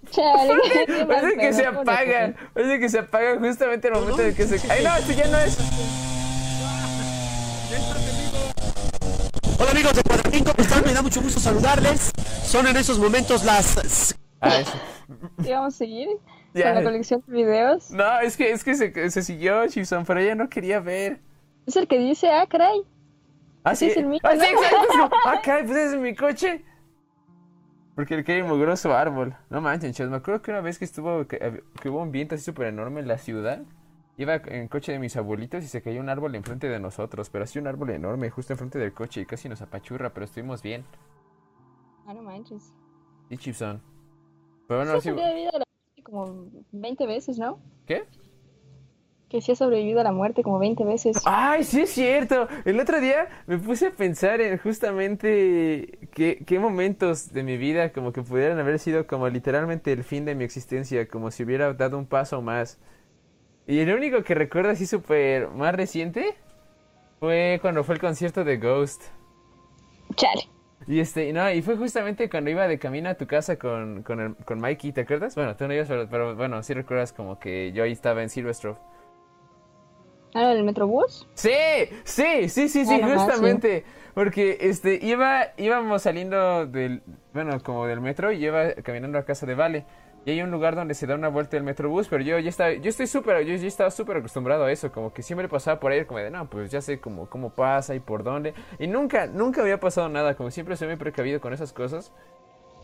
Chale, mal Parece que se apagan. Parece que se apagan justamente en el momento en que se. ¡Ay, no! Esto ya no es. Hola amigos de Cuadratín, ¿cómo están? Me da mucho gusto saludarles. Son en esos momentos las... Ah, eso. ¿Y vamos a seguir Ya. con la colección de videos? No, es que, es que se, se siguió, Chipson, pero ella no quería ver. Es el que dice, ah, caray. Ah, sí. es el mío, ah, sí, ¿no? exacto. es como, ah, caray, pues es mi coche. Porque le cae un mugroso árbol. No manches, chavos. Me acuerdo que una vez que estuvo, que, hab- que hubo un viento así súper enorme en la ciudad. Iba en coche de mis abuelitos y se cayó un árbol enfrente de nosotros. Pero así un árbol enorme, justo enfrente del coche y casi nos apachurra, pero estuvimos bien. Ah, no manches. Sí, Chipson. Pero bueno, Sí, sí. Como 20 veces, ¿no? ¿Qué? Que sí ha sobrevivido a la muerte como 20 veces. Ay, sí es cierto. El otro día me puse a pensar en justamente qué, qué momentos de mi vida como que pudieran haber sido como literalmente el fin de mi existencia, como si hubiera dado un paso más. Y el único que recuerdo así súper más reciente fue cuando fue el concierto de Ghost. Chale. Y este, no, y fue justamente cuando iba de camino a tu casa con, con, el- con Mikey, ¿te acuerdas? Bueno, tú no ibas, pero, pero bueno, sí recuerdas como que yo ahí estaba en Silverstone. Ah, ¿el Metrobús? Sí, sí, sí, sí, sí, Ah, más, justamente. Porque este iba íbamos saliendo del bueno, como del metro y iba caminando a casa de Vale. Y hay un lugar donde se da una vuelta el metrobús, pero yo ya estaba yo estoy súper yo ya estaba súper acostumbrado a eso, como que siempre pasaba por ahí como de, no, pues ya sé cómo cómo pasa y por dónde. Y nunca nunca había pasado nada, como siempre soy muy precavido con esas cosas.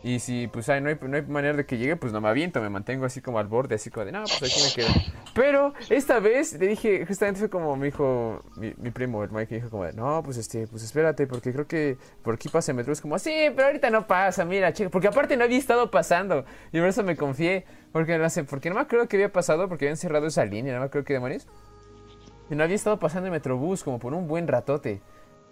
Y si pues ay, no, hay, no hay manera de que llegue, pues no me aviento, me mantengo así como al borde, así como de, no, pues aquí me quedo. Pero esta vez le dije, justamente fue como me dijo mi, mi primo, el Mike, dijo como de, no, pues este, pues espérate, porque creo que por aquí pasa el metro. Es como, sí, pero ahorita no pasa, mira, chica, porque aparte no había estado pasando. Y por eso me confié, porque no sé, porque no me acuerdo que había pasado, porque habían cerrado esa línea, no me acuerdo qué demonios. Y no había estado pasando el metrobús como por un buen ratote.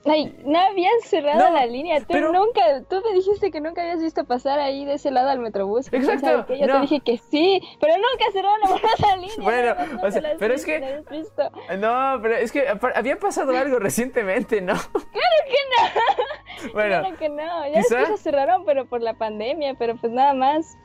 Ay, no habían cerrado No, la línea. Tú pero- nunca, tú me dijiste que nunca habías visto pasar ahí de ese lado al Metrobús. ¿Quién Exacto? Yo no. te dije que sí, pero nunca cerraron la línea. Bueno, no o sea, pero es que- habías. No, pero es que había pasado algo recientemente, ¿no? Bueno, Claro que no, ya quizá- lo cerraron, pero por la pandemia, pero pues nada más.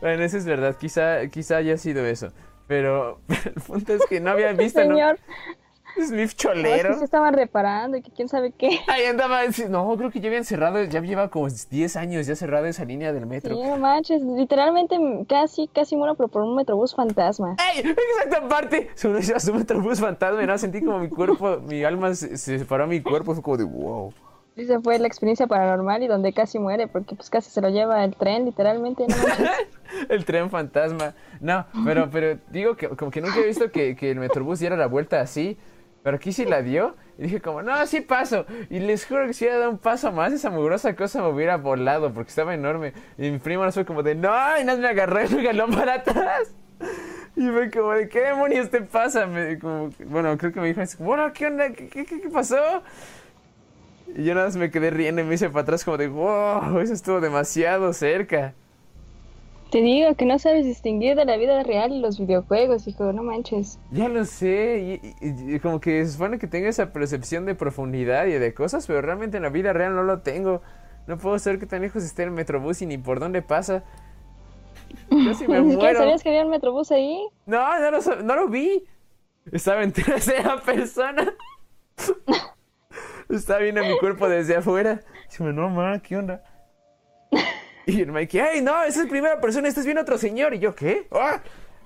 Bueno, eso es verdad, quizá, quizá haya sido eso. Pero el punto es que no había visto, ¿no? Señor, no, es Cholero. que se estaban reparando y que quién sabe qué. Ahí andaba, sí, no, creo que ya habían cerrado, ya lleva como 10 años ya cerrada esa línea del Sí, metro. no manches, literalmente casi, casi muero pero por un Metrobús fantasma. ¡Ey! Exacta parte. Sobre ese metrobús fantasma, ¿no? Sentí como mi cuerpo, mi alma se, se separó a mi cuerpo, fue como de wow. Esa fue la experiencia paranormal y donde casi muere, porque pues casi se lo lleva el tren, literalmente. No. El tren fantasma. No, pero, pero digo que como que nunca he visto que, que el metrobús diera la vuelta así. Pero aquí sí la dio. Y dije como, no, sí paso. Y les juro que si hubiera dado un paso más, esa mugrosa cosa me hubiera volado porque estaba enorme. Y mi primo no fue como de, no, y nada, me agarró me jaló para atrás. Y fue como de, ¿qué demonios te pasa? Me- como- bueno, creo que me dijo, bueno, ¿qué onda? ¿Qué, qué, qué- qué pasó? Y yo nada más me quedé riendo y me hice para atrás como de, wow, eso estuvo demasiado cerca. Te digo que no sabes distinguir de la vida real y los videojuegos, hijo, no manches. Ya lo sé, y, y- y como que se supone que tengo esa percepción de profundidad y de cosas, pero realmente en la vida real no lo tengo. No puedo saber qué tan lejos esté el metrobús y ni por dónde pasa. Casi me Ni siquiera muero. sabías que había un Metrobús ahí. No, no lo, no lo vi. Estaba en tercera persona. Estaba viendo mi cuerpo desde afuera. Dice, no, ma, ¿qué onda? Y el Mikey, ¡ay, no! Esa es primera persona, este es bien otro señor. Y yo, ¿qué? ¡Ah!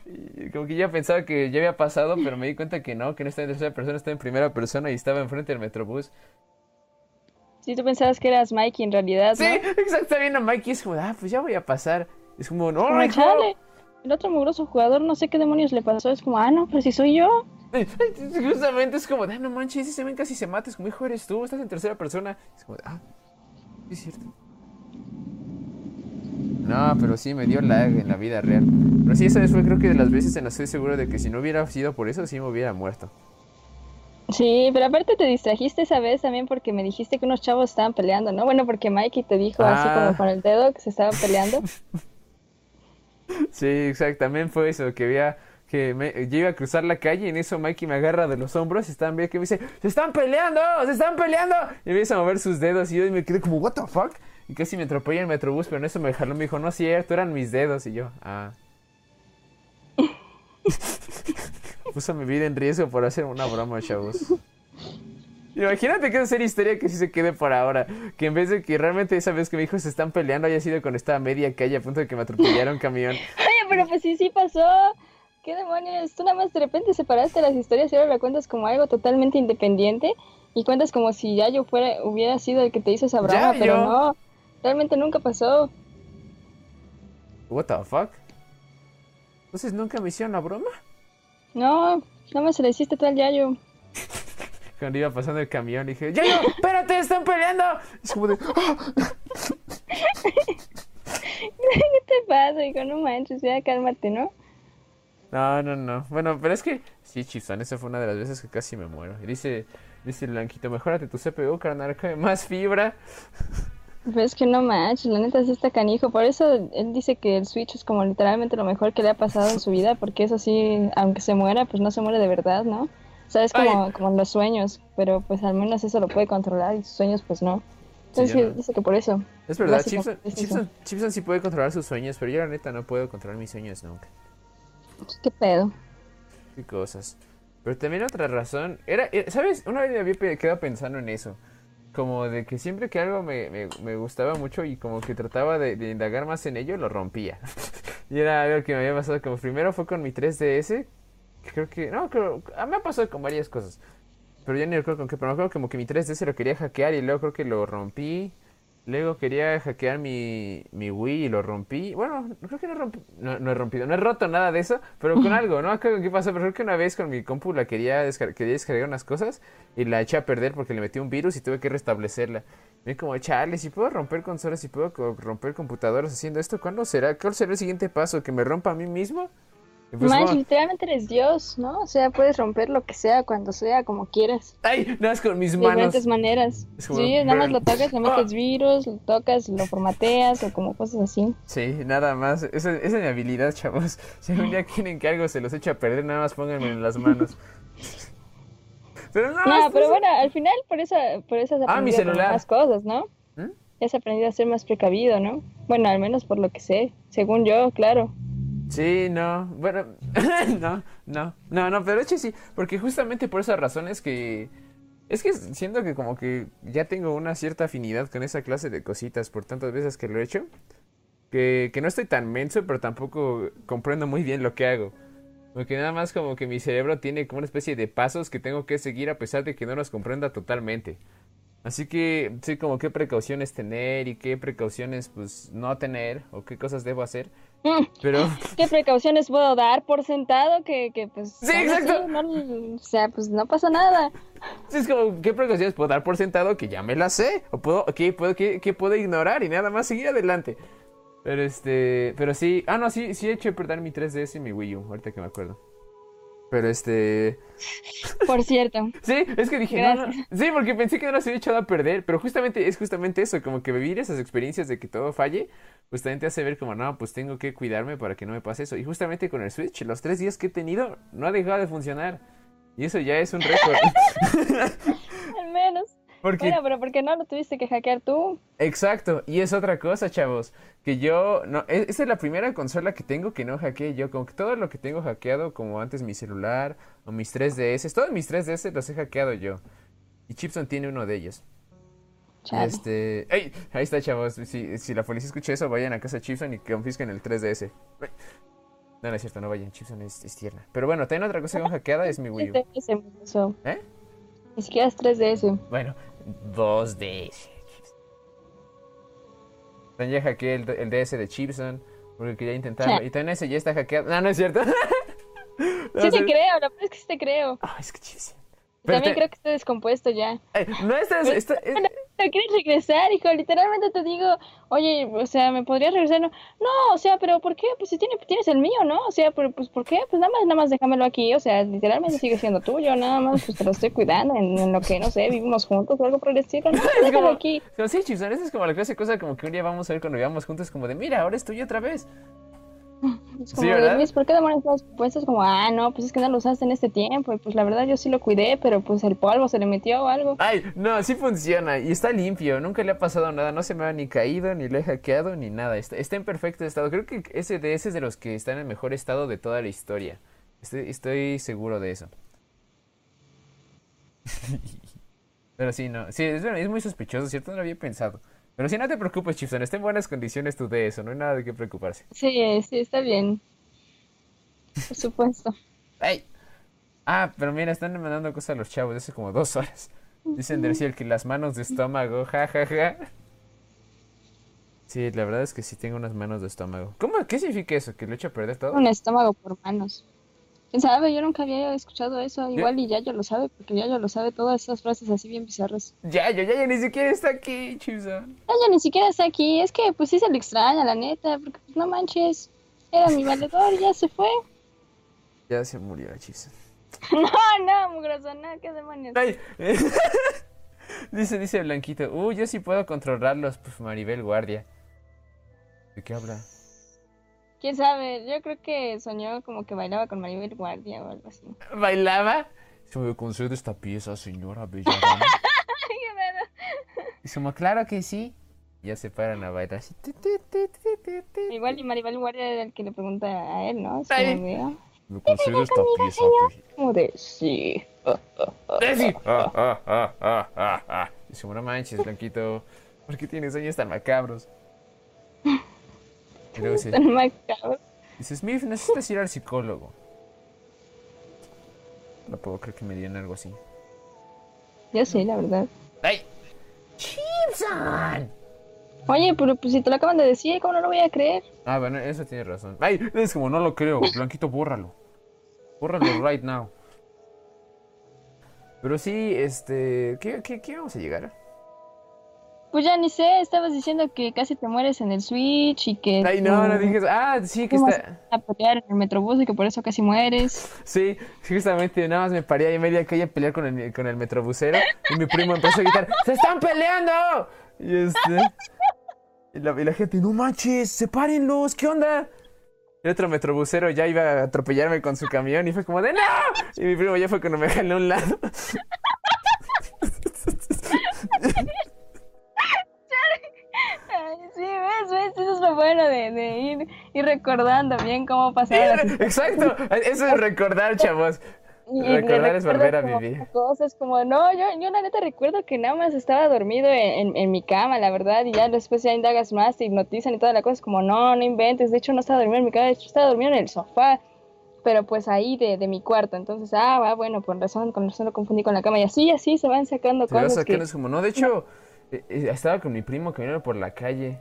Y como que ya pensaba que ya había pasado, pero me di cuenta que no, que no estaba en tercera persona, estaba en primera persona y estaba enfrente del metrobús. Si tú pensabas que eras Mikey en realidad, Sí, ¿no? exacto, está viendo a Mikey y es como, ah, pues ya voy a pasar. Es como, no, Como, hijo. chale. El otro mugroso jugador, no sé qué demonios le pasó. Es como, ah, no, pero si soy yo. Justamente es como, ah, no manches, ese ven casi se mata. Es como, hijo, eres tú, estás en tercera persona. Es como, ah, sí es cierto. No, pero sí me dio lag en la vida real. Pero sí, esa vez fue creo que de las veces en las que estoy seguro de que si no hubiera sido por eso, sí me hubiera muerto. Sí, pero aparte te distrajiste esa vez también porque me dijiste que unos chavos estaban peleando, ¿no? Bueno, porque Mikey te dijo así Ah. como con el dedo que se estaban peleando. Sí, exacto, también fue eso, que había que me- yo iba a cruzar la calle y en eso Mikey me agarra de los hombros y están viendo que me dice, ¡Se están peleando! ¡Se están peleando! Y empieza a mover sus dedos y yo me quedé como, ¿What the fuck? Y casi me atropella el metrobús, pero en eso me jaló, me dijo, no es cierto, eran mis dedos. Y yo, ah. Puso mi vida en riesgo por hacer una broma, chavos. Imagínate que sería historia que sí se quede por ahora. Que en vez de que realmente esa vez que me dijo se están peleando haya sido cuando estaba a media calle a punto de que me atropellara un camión. Oye, pero pues sí, sí pasó. ¿Qué demonios? Tú nada más de repente separaste las historias y ahora la cuentas como algo totalmente independiente y cuentas como si ya yo fuera, hubiera sido el que te hizo esa broma, Ya, pero yo. no. Realmente nunca pasó. What the fuck? Entonces nunca me hicieron la broma. No, no me se le hiciste tú al Yayo. Cuando iba pasando el camión dije, ¡Ya no! ¡Espérate! ¡Están peleando! Es como de, ¡ah! ¿Qué te pasa, hijo? No manches, ya cálmate, ¿no? No, no, no. Bueno, pero es que sí, Chifson, esa fue una de las veces que casi me muero. Y dice, dice el Blanquito, mejórate tu CPU, carnal, come más fibra. Pues que no manches, la neta sí está canijo. Por eso él dice que el Switch es como literalmente lo mejor que le ha pasado en su vida, porque eso sí, aunque se muera, pues no se muere de verdad, ¿no? O sea, es como, como los sueños, pero pues al menos eso lo puede controlar y sus sueños pues no. Entonces sí, no. dice que por eso. Es verdad, Chipson, es eso. Chipson, Chipson sí puede controlar sus sueños, pero yo la neta no puedo controlar mis sueños nunca. ¿Qué pedo? Qué cosas. Pero también otra razón, era, eh, ¿sabes? Una vez me había quedado pensando en eso. Como de que siempre que algo me, me, me gustaba mucho y como que trataba de, indagar más en ello, lo rompía. y era algo que me había pasado como primero fue con mi 3DS. que Creo que, no, creo, ah, me ha pasado con varias cosas. Pero ya ni recuerdo con qué, pero me acuerdo como que mi 3DS lo quería hackear y luego creo que lo rompí. Luego quería hackear mi, mi Wii y lo rompí. Bueno, creo que no, rompí, no, no he rompido, no he roto nada de eso, pero con algo, no acuerdo qué pasó, pero creo que una vez con mi compu la quería, descar- quería descargar unas cosas y la eché a perder porque le metí un virus y tuve que restablecerla. Me como, chale, si puedo romper consolas, si puedo romper computadoras haciendo esto, ¿cuándo será? ¿Cuál será el siguiente paso? ¿Que me rompa a mí mismo? Pues, bueno, literalmente eres Dios, ¿no? O sea, puedes romper lo que sea, cuando sea, como quieras. ¡Ay! Nada más con mis De manos. diferentes maneras. Es como, Sí, nada más lo tocas, le metes virus, lo tocas, lo formateas o como cosas así. Sí, nada más. Esa, esa es mi habilidad, chavos. Si un día quieren que algo se los eche a perder, nada más pónganme en las manos. Pero no, No, esto pero bueno, al final por eso, por eso has Ah, mi aprendido celular. más cosas, ¿no? ¿Mm? Has aprendido a ser más precavido, ¿no? Bueno, al menos por lo que sé, según yo, claro. Sí, no. Bueno, no, no, no, no, pero de hecho sí, porque justamente por esas razones que... Es que siento que como que ya tengo una cierta afinidad con esa clase de cositas por tantas veces que lo he hecho, que, que no estoy tan menso, pero tampoco comprendo muy bien lo que hago. Porque nada más como que mi cerebro tiene como una especie de pasos que tengo que seguir a pesar de que no los comprenda totalmente. Así que sí, como qué precauciones tener y qué precauciones pues no tener o qué cosas debo hacer. Pero ¿Qué precauciones puedo dar por sentado que, que pues... Sí, son así, exacto. no- o sea, pues no pasa nada. Sí, es como, ¿qué precauciones puedo dar por sentado que ya me las sé? ¿O puedo, qué puedo, qué, qué puedo ignorar y nada más seguir adelante? Pero este, pero sí, ah, no, sí, sí he hecho perder mi 3DS y mi Wii U, ahorita que me acuerdo. Pero este, Por cierto. sí, es que dije, no, no, sí, porque pensé que no las había echado a perder, pero justamente es justamente eso, como que vivir esas experiencias de que todo falle, pues también te hace ver como, no, pues tengo que cuidarme para que no me pase eso. Y justamente con el Switch, los tres días que he tenido, no ha dejado de funcionar. Y eso ya es un récord. Al menos. Porque Bueno, pero ¿por qué no lo tuviste que hackear tú? Exacto, y es otra cosa, chavos, que yo, no, e- esta es la primera consola que tengo que no hackeé yo, como que todo lo que tengo hackeado, como antes mi celular o mis 3DS, todos mis 3DS los he hackeado yo, y Chipson tiene uno de ellos. Chale. Este, ahí está, chavos, si, si la policía escucha eso, vayan a casa de Chipson y confisquen el 3DS. Uy. No, no es cierto, no vayan, Chipson es, es tierna. Pero bueno, también otra cosa que hackeada es mi Wii U. 3DS, eso. ¿Eh? Ni siquiera es 3DS. Bueno, 2DS. También ya hackeé el, el DS de Chipson. Porque quería intentarlo. Sí. Y también ese ya está hackeado. No, no es cierto. No, Sí te sí- creo, la verdad es que sí te creo. Ah, es que Chipson. Pero También te- creo que está descompuesto ya. Ay, no, esta es. esta es- ¿Te quieres regresar, hijo? Literalmente te digo, oye, o sea, ¿me podrías regresar? No, no, o sea, pero ¿por qué? Pues si tiene, tienes el mío, ¿no? O sea, pero pues ¿por qué? Pues nada más, nada más déjamelo aquí, o sea, literalmente sigue siendo tuyo, nada más, pues te lo estoy cuidando en, en lo que, no sé, vivimos juntos o algo por el estilo, no, es déjalo como- aquí. como, sí, Chipson, esa es como la clase de cosa como que un día vamos a ver cuando vivamos juntos. Como de, mira, ahora es tuyo otra vez. Es como, de, ¿verdad? Luis, ¿por qué demonios los puestos? Como, ah, no, pues es que no lo usaste en este tiempo, y pues la verdad yo sí lo cuidé, pero pues el polvo se le metió o algo. Ay, no, sí funciona. Y está limpio. Nunca le ha pasado nada. No se me ha ni caído, ni lo he hackeado, ni nada. Está, está en perfecto estado. Creo que ese de ese es de los que está en el mejor estado de toda la historia. Estoy, estoy seguro de eso. Pero sí, no. Sí, es, bueno, es muy sospechoso, ¿cierto? No lo había pensado. Pero sí, no te preocupes, Chipson. Está en buenas condiciones tu de eso. No hay nada de qué preocuparse. Sí, sí, está bien. Por supuesto. ¡Ay! Ah, pero mira, están mandando cosas a los chavos hace como dos horas. Dicen Derciel que las manos de estómago, ja, ja, ja. Sí, la verdad es que sí tengo unas manos de estómago. ¿Cómo? ¿Qué significa eso? ¿Que lo echo a perder todo? Un estómago por manos. ¿Quién sabe? Yo nunca había escuchado eso. Igual y Yayo lo sabe, porque Yayo lo sabe todas esas frases así bien bizarras. Ya, ya, ya, ya ni siquiera está aquí, Chipson. Yayo ni siquiera está aquí. Es que pues sí se le extraña, la neta, porque pues no manches. Era mi valedor y ya se fue. Ya se murió Chipson. No, no, mugroso, no, qué demonios. Dice, dice Blanquito, uh, yo sí puedo controlarlos, pues Maribel Guardia. ¿De qué habla? ¿Quién sabe? Yo creo que soñó como que bailaba con Maribel Guardia o algo así. ¿Bailaba? Se me concede esta pieza, señora bella dama. Ay, qué pedo. Y como, claro que sí. Ya se paran a bailar así. Igual y Maribel Guardia era el que le pregunta a él, ¿no? De, ah, Me concede esta pieza, pues. como de sí. Eh, sí. Ah, ah, ah, ah, ah, ah. Y se no manches, Blanquito. ¿Por qué tienes sueños tan macabros? Y luego dice, Tan macabro. dice, Smith, necesitas ir al psicólogo. No puedo creer que me dieran algo así. Yo sí, la verdad. ¡Ay! ¡Chipson! Oye, pero pues si te lo acaban de decir, ¿cómo no lo voy a creer? Ah, bueno, eso tiene razón. ¡Ay! Es como no lo creo. Blanquito, bórralo. Bórralo right now. Pero sí, este. ¿Qué, qué, qué vamos a llegar? Pues ya ni sé, estabas diciendo que casi te mueres en el Switch y que Ay, no, no dije. Ah, sí, que está. a pelear en el Metrobús y que por eso casi mueres. Sí, justamente nada más me paré ahí media calle a pelear con el, con el metrobusero y mi primo empezó a gritar, ¡Se están peleando! Y este... Y la, y la gente, no manches, sepárenlos, ¿qué onda? El otro metrobusero ya iba a atropellarme con su camión y fue como de ¡No! Y mi primo ya fue cuando me jaló a un lado. Sí, ves, ves, eso es lo bueno de, de ir, ir recordando bien cómo pasaba la Exacto, eso es recordar, chavos. Y Recordar es volver a vivir. Cosas como, no, yo, yo la neta recuerdo que nada más estaba dormido en, en, en mi cama, la verdad, y ya después ya indagas más, te hipnotizan y toda la cosa, es como, no, no inventes, de hecho no estaba dormido en mi cama, de hecho estaba dormido en el sofá, pero pues ahí de, de mi cuarto, entonces, ah, va, bueno, por razón, con razón lo confundí con la cama, y así, así se van sacando cosas sacando, que... es como, no, de hecho, estaba con mi primo caminando por la calle.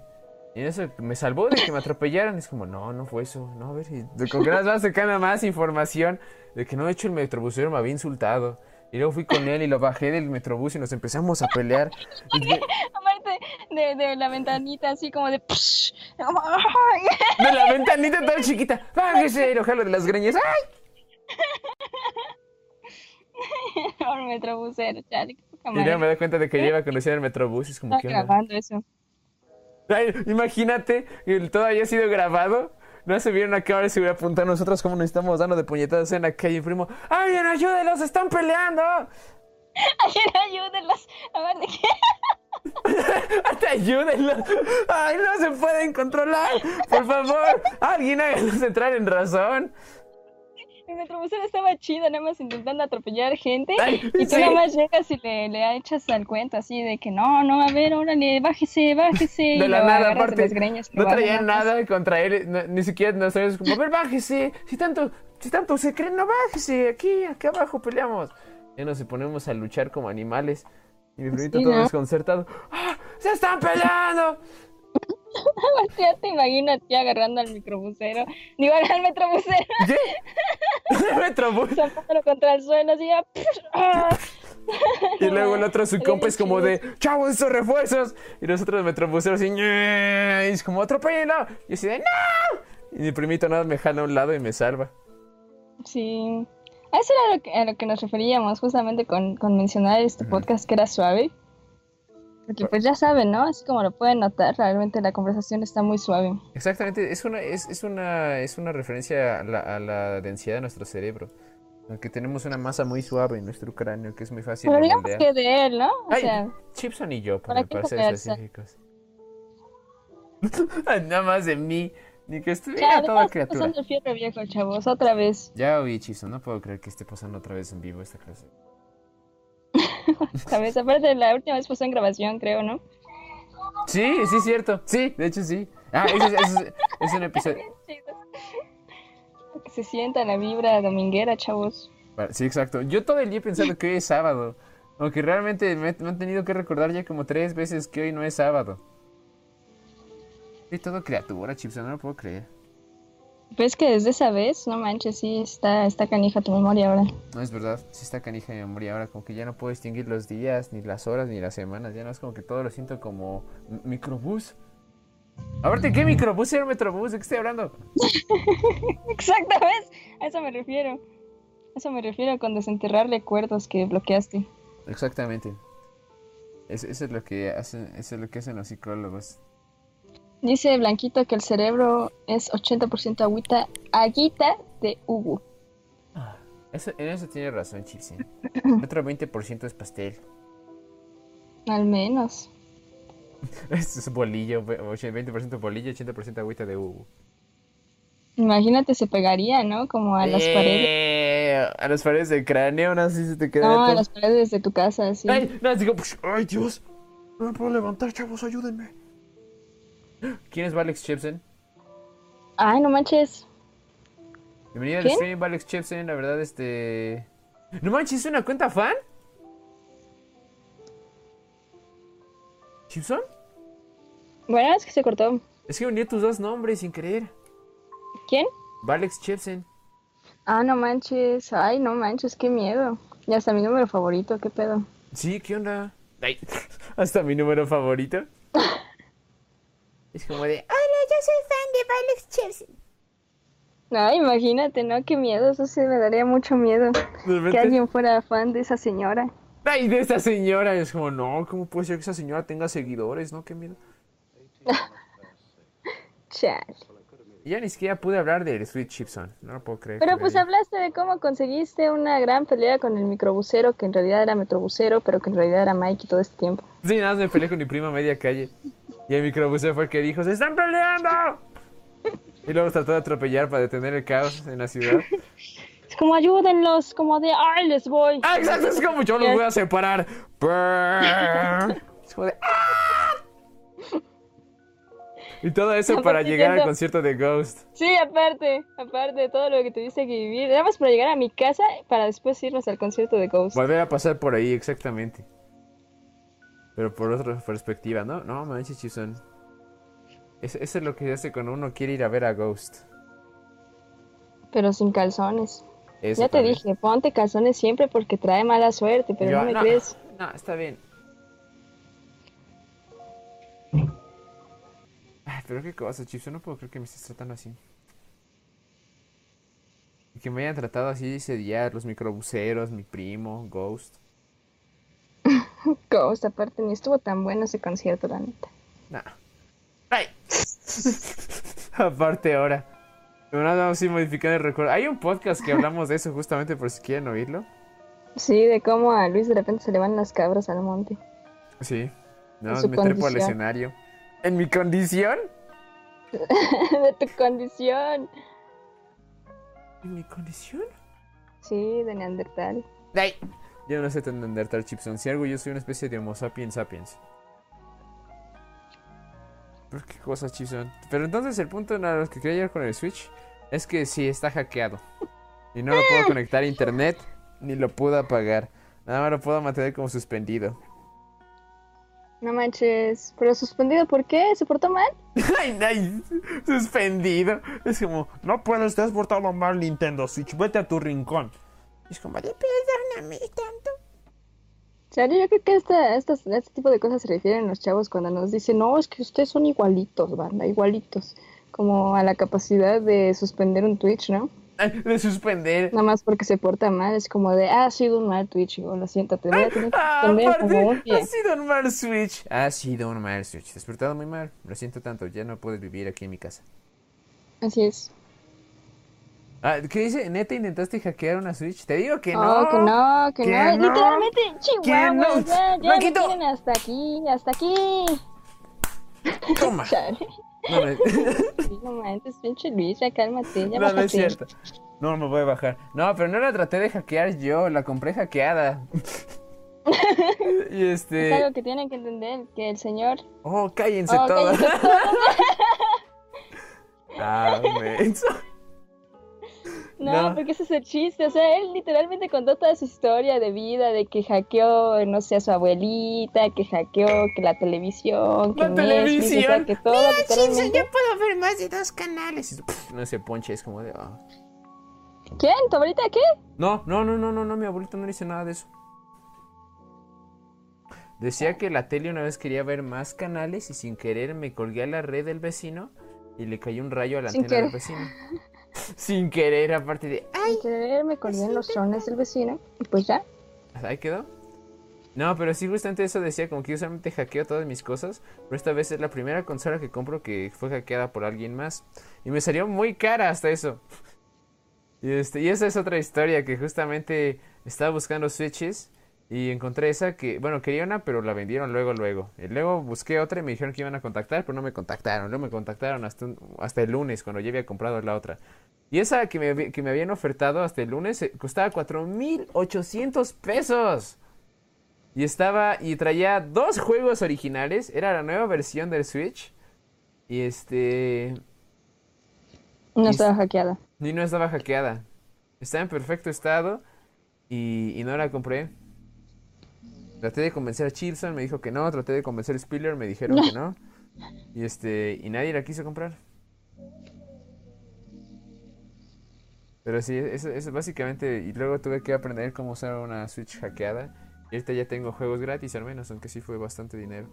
Y en eso me salvó de que me atropellaran. Es como, no, no fue eso. No, a ver, si de- con que nos va sacando más información de que no, de hecho, el metrobusero me había insultado. Y luego fui con él y lo bajé del metrobús y nos empezamos a pelear. Y Aparte de, de la ventanita, así como de... de la ventanita tan chiquita, bájese, y lo jalo de las greñas. ¡Ay! Por metrobusero, chale, qué poca Y madre. me doy cuenta de que yo iba a conocer el metrobús. Y es como, ¿qué onda? grabando eso. Ay, imagínate, el todo haya sido grabado. No se vieron a cámara y se hubiera apuntado a nosotros como nos estamos dando de puñetadas en la calle, primo. ¡Alguien ayúdenlos! ¡Están peleando! Alguien ayúdenlos. A ver, ¿de qué? ¡Te ayúdenlos! ¡Ay, no se pueden controlar! ¡Por favor! ¡Alguien háganos entrar en razón! El metrobusero estaba chido, nada más intentando atropellar gente. Ay, y tú sí. nada más llegas y le, le echas al cuento así de que no, no, a ver, órale, bájese, bájese. y De la nada, de aparte. las greñas y No traían ¿no? nada contra él. no- ni siquiera nos sabes como, a ver, bájese. Si tanto, si tanto se creen, no bájese. Aquí, aquí abajo peleamos. Ya nos ponemos a luchar como animales. Y mi primito Sí, todo ¿no? desconcertado. ¡Ah! ¡Se están peleando! Ya te imagino a ti agarrando al microbusero. Digo, al metrobusero, ¿Qué? El zampándolo contra el suelo, así ya. ¡ah! Y luego el otro su compa es como de ¡Chavos, esos refuerzos! Y nosotros metrobuseros así "Ñe", y es como ¡Atropéllenlo! Y así de ¡No! Y mi primito nada me jala a un lado y me salva. Sí. Eso era lo que, a lo que nos referíamos, justamente con, con mencionar este podcast que era suave. Porque pues ya saben, ¿no? Así como lo pueden notar, realmente la conversación está muy suave. Exactamente, es una, es, es una, es una referencia a la, a la densidad de nuestro cerebro. Que tenemos una masa muy suave en nuestro cráneo que es muy fácil Pero de digamos moldear. que de él, ¿no? O Ay, sea, Chipson y yo, ¿para para, ser específicos. Nada más de mí, ni que ya, estuviera toda además, criatura. pasando el fierro viejo, chavos, otra vez. Ya oí, Chipson, no puedo creer que esté pasando otra vez en vivo esta clase. Vez, aparte la última vez pasó en grabación, creo, ¿no? Sí, sí, es cierto. Sí, de hecho sí. Ah, ese es, ese es- es un episodio. Que se sienta la vibra dominguera, chavos. Sí, exacto. Yo todo el día pensando que hoy es sábado. Aunque realmente me, me han tenido que recordar ya como tres veces que hoy no es sábado. Soy todo criatura, Chipson, no lo puedo creer. Ves que desde esa vez, no manches, sí, está, está canija tu memoria ahora. No, es verdad, sí está canija mi memoria ahora, como que ya no puedo distinguir los días, ni las horas, ni las semanas, ya no es como que todo lo siento como microbús. Aparte, ¿qué microbús era metrobús? ¿De qué estoy hablando? Exacto, ¿ves? A eso me refiero. A eso me refiero con desenterrar recuerdos que bloqueaste. Exactamente. Es- eso es lo que hacen, eso es lo que hacen los psicólogos. Dice Blanquito que el cerebro es 80% agüita, aguita de Hugo. Eso, en eso tiene razón, Chipsy. Otro 20% es pastel. Al menos. Eso es bolillo, ve- 20% bolillo, 80% agüita de Hugo. Imagínate, se pegaría, ¿no? Como a las paredes. Eh, A las paredes del cráneo, no sé si te queda No, a todo- las paredes de tu casa, así. Ay, no, digo, ay, Dios. No me puedo levantar, chavos, ayúdenme. ¿Quién es Valex Chipsen? Ay, no manches. Bienvenido al stream, Valex Chipsen. La verdad, este. No manches, ¿es una cuenta fan? ¿Chipson? Bueno, es que se cortó. Es que uní tus dos nombres sin querer. ¿Quién? Valex Chipsen. Ah, no manches. Ay, no manches, qué miedo. Y hasta mi número favorito, qué pedo. Sí, ¿qué onda? Ay, hasta mi número favorito. Es como de. Hola, yo soy fan de Valex Chipsen. Ay, imagínate, ¿no? Qué miedo, eso sí me daría mucho miedo. Que alguien fuera fan de esa señora. Ay, de esa señora. Es como, no, ¿cómo puede ser que esa señora tenga seguidores? No, qué miedo. Chale. Y Ya ni siquiera pude hablar del Sweet Chipson. No lo puedo creer. Pero pues hablaste de cómo conseguiste una gran pelea con el microbusero, que en realidad era metrobusero, pero que en realidad era Mikey todo este tiempo. Sí, nada más me peleé con mi prima media calle. Y el microbusero fue el que dijo, ¡se están peleando! Y luego trató de atropellar para detener el caos en la ciudad. Es como ayúdenlos, como de, ay, les voy. ¡Ah, exacto! Es como yo los voy a separar. Es como de, ¡ah! Y todo eso para llegar al concierto de Ghost. Sí, aparte, aparte de todo lo que tuviste que vivir. Nada más para llegar a mi casa para después irnos al concierto de Ghost. Volver a pasar por ahí, exactamente. Pero por otra perspectiva, ¿no? No, manches, Chipson. Es- Eso es lo que se hace cuando uno quiere ir a ver a Ghost. Pero sin calzones. Eso ya te dije, ponte calzones siempre porque trae mala suerte, pero Yo- no me crees. No, está bien. Ay, pero qué cosa, Chips. Yo no puedo creer que me estés tratando así. Que me hayan tratado así ese día los microbuseros, mi primo, Ghost. Ghost, aparte, ni estuvo tan bueno ese concierto, la neta. Nah. ¡Ay! Aparte ahora. Bueno, vamos a ir modificando el recuerdo. Hay un podcast que hablamos de eso justamente por si quieren oírlo. Sí, de cómo a Luis de repente se le van las cabras al monte. Sí. No, me trepo al escenario. ¿En mi condición? de tu condición. ¿En mi condición? Sí, de Neandertal. ¡Ay! Yo no sé tan Neandertal Chipson. Si algo, yo soy una especie de Homo sapiens sapiens. Pero qué cosas, Chipson. Pero entonces el punto a los que quería llegar con el Switch es que sí está hackeado. Y no lo puedo conectar a internet ni lo puedo apagar. Nada más lo puedo mantener como suspendido. No manches. ¿Pero suspendido por qué? ¿Se portó mal? ¡Ay, ay! Suspendido. Es como, No puedes, te has portado mal Nintendo Switch, vete a tu rincón. Es como, de perdóname tanto. Chale, yo creo que esta, este tipo de cosas se refieren los chavos cuando nos dicen, no, es que ustedes son igualitos, banda, igualitos. Como a la capacidad de suspender un Twitch, ¿no? De suspender. Nada más porque se porta mal, es como de, ah, ha sido un mal Twitch, o lo siento, te voy a tener que Ah, suspender como un aparte, pie. ha sido un mal Switch. Ha sido un mal Switch. Despertado muy mal. Lo siento tanto. Ya no puedes vivir aquí en mi casa. Así es. Ah, ¿Qué dice? ¿Neta intentaste hackear una Switch? Te digo que No, no. Oh, que no, que, que no. no, Literalmente, Chihuahua, no. ya, ya me tienen hasta aquí, hasta aquí. Toma. No, Sí, no manches, pinche Luis, ya cálmate, ya no, no es cierto. No, me voy a bajar. No, pero no la traté de hackear yo. La compré hackeada. y Es este. algo que tienen que entender, que el señor... Oh, cállense Oh, todos. cállense todos. ah, menso. No, No. porque ese es el chiste. O sea, él literalmente contó toda su historia de vida, de que hackeó, no sé, a su abuelita, que hackeó, que la televisión, que La Netflix, o sea, televisión. que todo literalmente. puedo ver más de dos canales. Pff, no sé, ponche, es como de. ah. ¿Quién? ¿Tu abuelita qué? No, no, no, no, no, no, mi abuelito no dice nada de eso. Decía que la tele una vez quería ver más canales y sin querer me colgué a la red del vecino y le cayó un rayo a la Sin antena del vecino. sin querer, aparte de. Sin querer me colgué en los trones del vecino. Y pues ya. Ahí quedó. No, pero sí, justamente eso decía, como que yo solamente hackeo todas mis cosas, pero esta vez es la primera consola que compro que fue hackeada por alguien más. Y me salió muy cara hasta eso. Y, este, y esa es otra historia, que justamente estaba buscando switches y encontré esa que, bueno, quería una, pero la vendieron luego, luego. Y luego busqué otra y me dijeron que iban a contactar, pero no me contactaron. Luego me contactaron hasta, un- hasta el lunes, cuando ya había comprado la otra. Y esa que me, que me habían ofertado hasta el lunes eh, costaba 4.800 pesos. Y estaba, y traía dos juegos originales. Era la nueva versión del Switch. Y este... No Y- estaba hackeada. Y no estaba hackeada. Estaba en perfecto estado. Y, y no la compré. Traté de convencer a Chilson, me dijo que no. Traté de convencer a Spiller, me dijeron que no. Y este, y nadie la quiso comprar. Pero sí, eso es básicamente. Y luego tuve que aprender cómo usar una Switch hackeada. Y ahorita ya tengo juegos gratis al menos, aunque sí fue bastante dinero.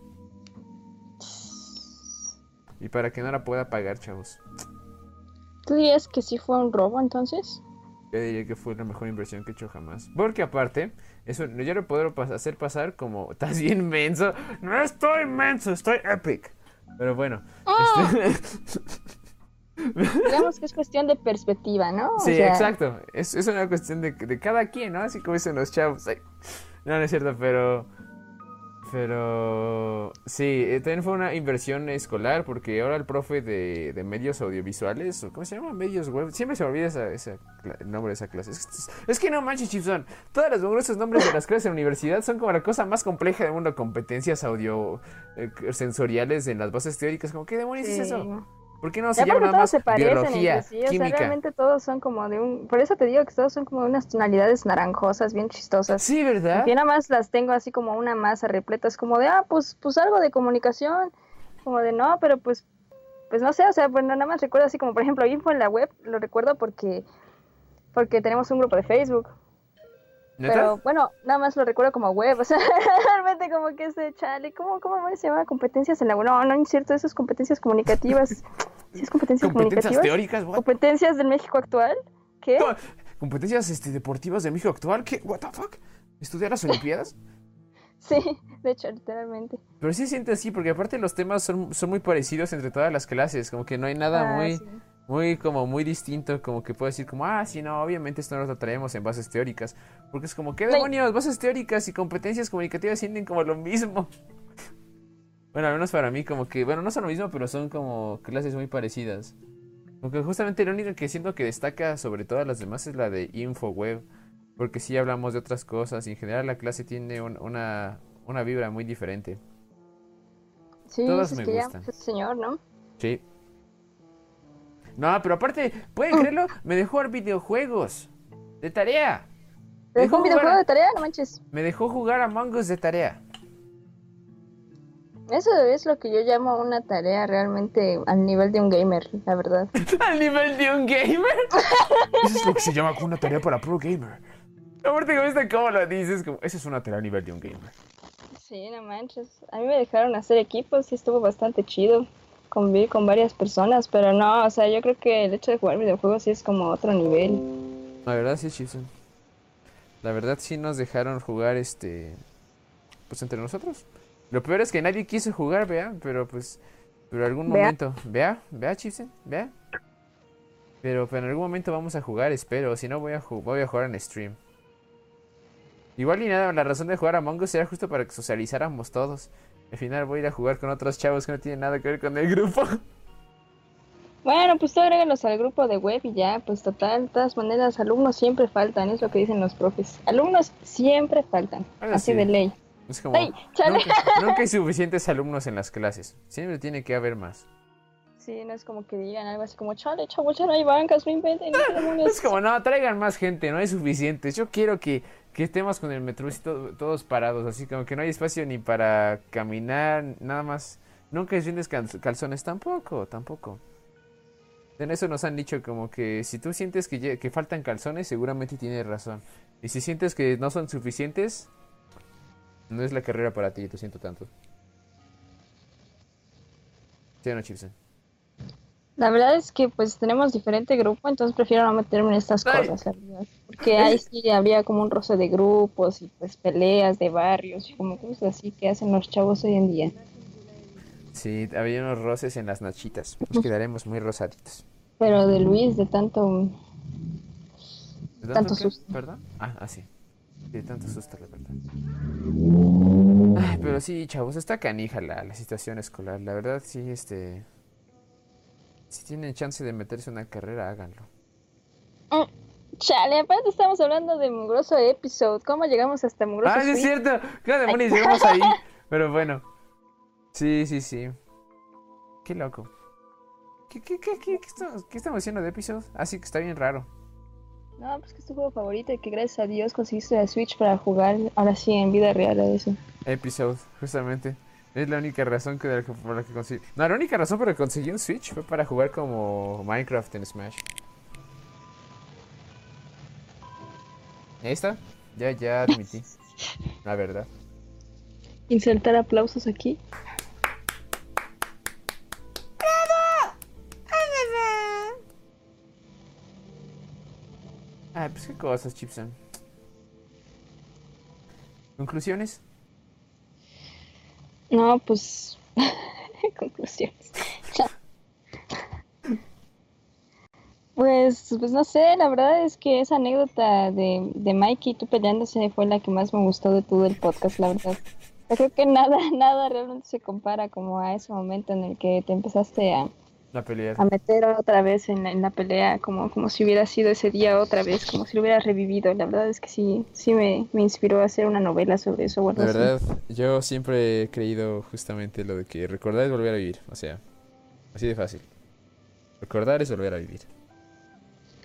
Y para que no la pueda pagar, chavos. ¿Tú dirías que sí fue un robo entonces? Yo diría que fue la mejor inversión que he hecho jamás. Porque aparte, eso yo lo puedo hacer pasar como, estás bien menso. No estoy menso, estoy epic. Pero bueno. este- Digamos que es cuestión de perspectiva, ¿no? O sí, sea, exacto. Es, es una cuestión de, de cada quien, ¿no? Así como dicen los chavos. Ay, No, no es cierto, pero... Pero... Sí, eh, también fue una inversión escolar porque ahora el profe de, de medios audiovisuales, o ¿cómo se llama? Medios web. Siempre se me olvida esa, esa el nombre de esa clase. Es, que- es que no manches, Chipson. Todos los numerosos nombres de las clases en la universidad son como la cosa más compleja del mundo. Competencias audio eh, sensoriales en las bases teóricas. Como, ¿qué demonios es eso? ¿Por qué no Y se llama aparte nada todos más se parecen biología, entre sí, o sea, realmente todos son como de un... Por eso te digo que todos son como de unas tonalidades naranjosas, bien chistosas. Sí, ¿verdad? Yo nada más las tengo así como una masa repleta, es como de, ah, pues, pues algo de comunicación, como de, no, pero pues, pues no sé, o sea, bueno, nada más recuerdo así como, por ejemplo, info en la web, lo recuerdo porque, porque tenemos un grupo de Facebook, ¿Neta? pero bueno, nada más lo recuerdo como web, o sea, realmente como que ese chale, ¿cómo, cómo se llama? Competencias en la web, no, no, es cierto, eso es competencias comunicativas, ¿sí es competencias Competencias comunicativas? teóricas, what? ¿Competencias del México actual? ¿Qué? No, Competencias este, deportivas de México actual, ¿qué? What the fuck? ¿Estudiar las Olimpiadas? Sí, de hecho, literalmente. Pero sí se siente así, porque aparte los temas son, son muy parecidos entre todas las clases, como que no hay nada Ah, muy, sí. Muy, como muy distinto, como que puedo decir como, ah, sí, no, obviamente esto no lo traemos en bases teóricas, porque es como, ¿qué demonios? Bases teóricas y competencias comunicativas sienten como lo mismo. Bueno, al menos para mí, como que, bueno, no son lo mismo, pero son como clases muy parecidas. Porque justamente la única que siento que destaca sobre todas las demás es la de InfoWeb. Porque sí hablamos de otras cosas y en general la clase tiene un- una, una vibra muy diferente. Sí, Todas es me gustan. pues, señor, ¿no? Sí. No, pero aparte, ¿pueden creerlo? Me dejó jugar videojuegos. De tarea. ¿Te dejó un jugar- videojuego de tarea? No manches. Me dejó jugar a Us de tarea. Eso es lo que yo llamo una tarea realmente al nivel de un gamer, la verdad. ¿Al nivel de un gamer? Eso es lo que se llama una tarea para pro gamer. Aparte, me gusta cómo lo dices. Como, esa es una tarea a nivel de un gamer. Sí, no manches. A mí me dejaron hacer equipos y estuvo bastante chido con varias personas, pero no, o sea, yo creo que el hecho de jugar videojuegos sí es como otro nivel. La verdad sí, Chipson. La verdad sí nos dejaron jugar este. Pues entre nosotros. Lo peor es que nadie quiso jugar, vea, pero pues. Pero algún Vea. momento. Vea, vea, Chipson, vea. Pero, pero en algún momento vamos a jugar, espero. Si no, voy a, voy a jugar en stream. Igual y nada, la razón de jugar a Among Us era justo para que socializáramos todos. Al final voy a ir a jugar con otros chavos que no tienen nada que ver con el grupo. Bueno, pues tú agrégalos al grupo de web y ya, pues total, de todas maneras, alumnos siempre faltan, es lo que dicen los profes. Alumnos siempre faltan, así sí. de ley. Es como. ¡Ay, chale! Nunca, nunca hay suficientes alumnos en las clases. Siempre tiene que haber más. Sí, no es como que digan algo así como, chale, chavos, ya no hay bancas, no inventen, ¿qué demonios?". Es como, no, traigan más gente, no hay suficientes. Yo quiero que, que estemos con el metro todos parados, así como que no hay espacio ni para caminar, nada más. Nunca cal- calzones, tampoco, tampoco. En eso nos han dicho como que si tú sientes que, que faltan calzones, seguramente tienes razón. Y si sientes que no son suficientes, no es la carrera para ti, lo siento tanto. ¿Sí no, Chipsen? La verdad es que pues tenemos diferente grupo, entonces prefiero no meterme en estas Ay. cosas, la verdad. Porque ahí sí habría como un roce de grupos y pues peleas de barrios y como cosas así que hacen los chavos hoy en día. Sí, había unos roces en las nachitas. Nos quedaremos muy rosaditos. Pero de Luis, de tanto... ¿De Tanto qué? susto. ¿Perdón? Ah, ah, sí. De tanto susto, la verdad. Ay, pero sí, chavos, está canija la, la situación escolar. La verdad, sí, este... Si tienen chance de meterse en una carrera, háganlo. Chale, aparte estamos hablando de Mugroso Episode. ¿Cómo llegamos hasta Mugroso ¡Ah, sí es cierto! ¿Qué demonios llegamos ahí? Pero bueno. Sí, sí, sí. Qué loco. ¿Qué, qué, qué, qué, qué estamos, qué estamos haciendo de episodios? Así que está bien raro. No, pues que es tu juego favorito y que gracias a Dios conseguiste la Switch para jugar ahora sí en vida real a eso. Episode, justamente. Es la única razón que, por la que conseguí. No, la única razón por la que conseguí un Switch fue para jugar como Minecraft en Smash. Ahí está. Ya, ya admití. La verdad. Insertar aplausos aquí. Ah, pues qué cosas, Chipson. ¿Conclusiones? No, pues. Conclusiones. Pues, pues no sé, la verdad es que esa anécdota de, de Mikey y tú peleándose fue la que más me gustó de todo el podcast, la verdad. Yo creo que nada, nada realmente se compara como a ese momento en el que te empezaste a, La pelea. a meter otra vez en la, en la pelea, como, como si hubiera sido ese día otra vez, como si lo hubiera revivido. La verdad es que sí, sí me, me inspiró a hacer una novela sobre eso. o algo La verdad, yo siempre he creído justamente lo de que recordar es volver a vivir. O sea, así de fácil. Recordar es volver a vivir.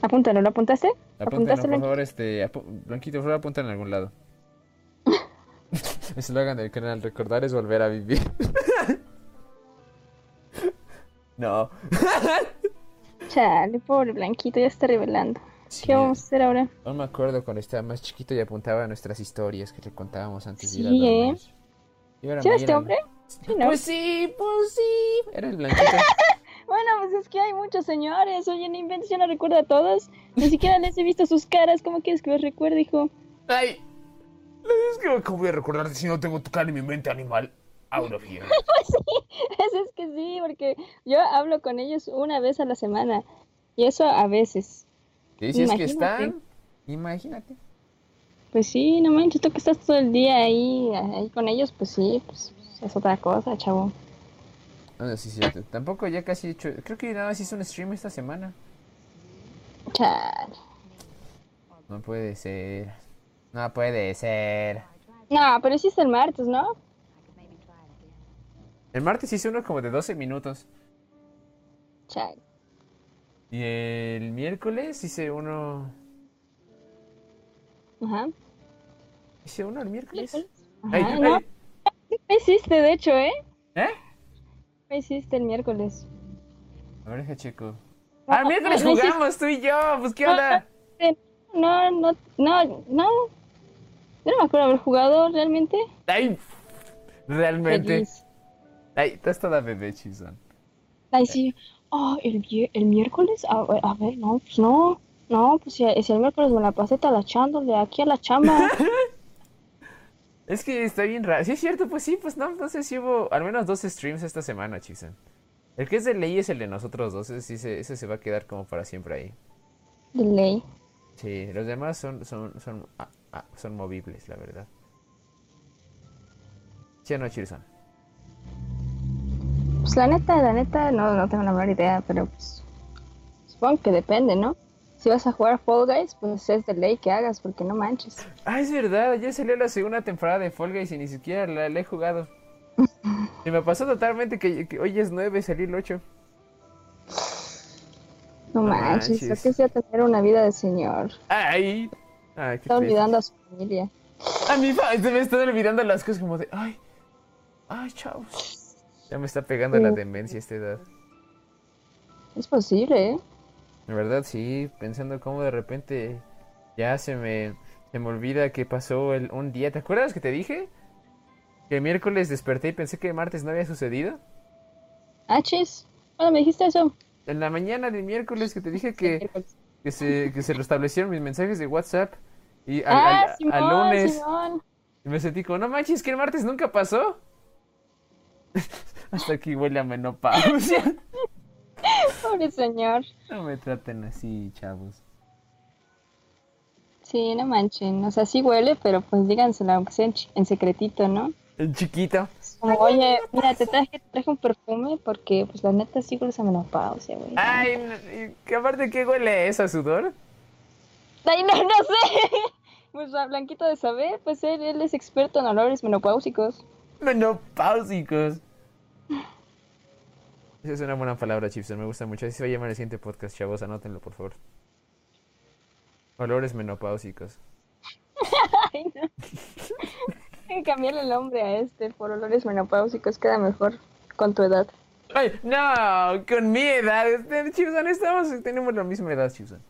Apúntalo, ¿lo apuntaste? ¿Apuntaste, por favor, este... apu- Blanquito, por favor, apunta en algún lado. Eslogan del canal, recordar es volver a vivir. no. Chale, pobre Blanquito, ya está revelando. Sí, ¿Qué vamos a hacer ahora? Aún me acuerdo cuando estaba más chiquito y apuntaba nuestras historias que le contábamos antes de ir a Sí, ¿eh? ¿Sí era este hombre? Sí, ¿no? Pues sí, pues sí. Era el blanquito. Bueno, pues es que hay muchos señores. Oye, no inventes, yo no recuerdo a todos. Ni siquiera les he visto sus caras. ¿Cómo quieres que los recuerde, hijo? Ay, Es que ¿cómo voy a recordarte si no tengo tu cara en mi mente animal? Out of here. Pues es que sí, porque yo hablo con ellos una vez a la semana. Y eso a veces. ¿qué dices que Imagínate. están? Imagínate. Pues sí, no manches, tú que estás todo el día ahí, ahí con ellos, pues sí, pues es otra cosa, chavo. No, sí, sí, t- tampoco ya casi he hecho. Creo que nada más hice un stream esta semana. Chale. No puede ser. No puede ser. No, pero hiciste el martes, ¿no? El martes hice uno como de 12 minutos. Chale. Y el miércoles hice uno. Ajá. ¿Hice uno el miércoles? Ajá, Ay, no, ay, ¿qué hiciste, de hecho, eh? ¿Eh? ¿Qué hiciste el miércoles? A ver, deja checo. Ah, el miércoles no jugamos tú y yo. Pues qué onda. No, no, no, no. Yo no me acuerdo haber jugado realmente. Ay, realmente. Feliz. Ay, estás toda bebé, Chizón. Ay, sí. Oh, ¿el, el miércoles? A ver, a ver, no, pues no. No, pues si, si el miércoles me la pasé talachándole aquí a la chamba. Es que está bien raro. Sí, es cierto, pues sí, pues no, no sé si hubo al menos dos streams esta semana, Chizan. El que es de ley es el de nosotros dos, ese, ese se va a quedar como para siempre ahí. De ley. Sí, los demás son, son, son, ah, ah, son movibles, la verdad. ¿Sí o no, Chirson? Pues la neta, la neta, no, no tengo la menor idea, pero pues supongo que depende, ¿no? Si vas a jugar Fall Guys, pues es de ley que hagas, porque no manches. Ah, es verdad, ya salió la segunda temporada de Fall Guys y ni siquiera la, la he jugado. Y me pasó totalmente que, que hoy es 9, salió el 8. No No manches, manches. que sea tener una vida de señor. Ay. Ay, Está triste. olvidando a su familia. A mí se me están olvidando las cosas como de, ay, ay, chavos. Ya me está pegando la demencia a esta edad. Es posible, ¿eh? De verdad, sí, pensando cómo de repente ya se me, se me olvida que pasó el, un día. ¿Te acuerdas que te dije? Que el miércoles desperté y pensé que el martes no había sucedido. Ah, chis. ¿Cuándo me dijiste eso? En la mañana del miércoles que te dije que, que, se, que se restablecieron mis mensajes de WhatsApp. Y al, ah, al- al Simón, lunes Simón. y me sentí como, no manches, que el martes nunca pasó. Hasta aquí huele a menopausia. Pobre señor. No me traten así, chavos. Sí, no manchen. O sea, sí huele, pero pues díganselo, aunque sea en, en secretito, ¿no? El chiquito. Como, oye, mira, te traje, traje un perfume porque, pues, la neta sí hueles a menopausia, güey. Ay, que aparte, ¿qué huele eso, a sudor? Ay, no, no sé. Pues a Blanquito de saber, pues él, él es experto en olores menopáusicos. Menopáusicos. Esa es una buena palabra, Chipson. Me gusta mucho. Así se va a llamar el siguiente podcast, chavos. Anótenlo, por favor. Olores menopáusicos. Ay, no. Hay que cambiarle el nombre a este por olores menopáusicos, queda mejor con tu edad. Ay, no, con mi edad. este, Chipson, estamos, tenemos la misma edad, Chipson.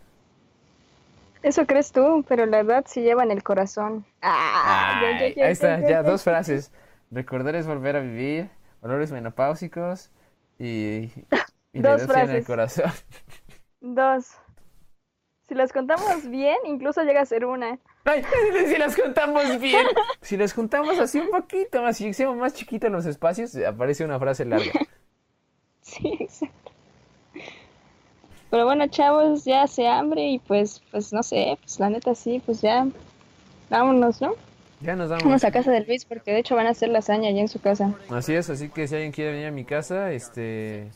Eso crees tú, pero la edad sí lleva en el corazón. Ah, ya, ya, Ay, ya, ahí está, ya, ya, ya. dos frases. Recordar es volver a vivir, olores menopáusicos y, y Dos sí en el frases. corazón. Dos. Si las contamos bien, incluso llega a ser una. Ay, si las contamos bien. Si las contamos así un poquito más, si hacemos más chiquitos los espacios, aparece una frase larga. Sí, exacto. Pero bueno, chavos, ya hace hambre y pues, pues no sé, pues la neta sí, pues ya. Vámonos, ¿no? Ya nos damos. Vamos a casa de Luis porque de hecho van a hacer lasaña allá en su casa. Así es, así que si alguien quiere venir a mi casa, este...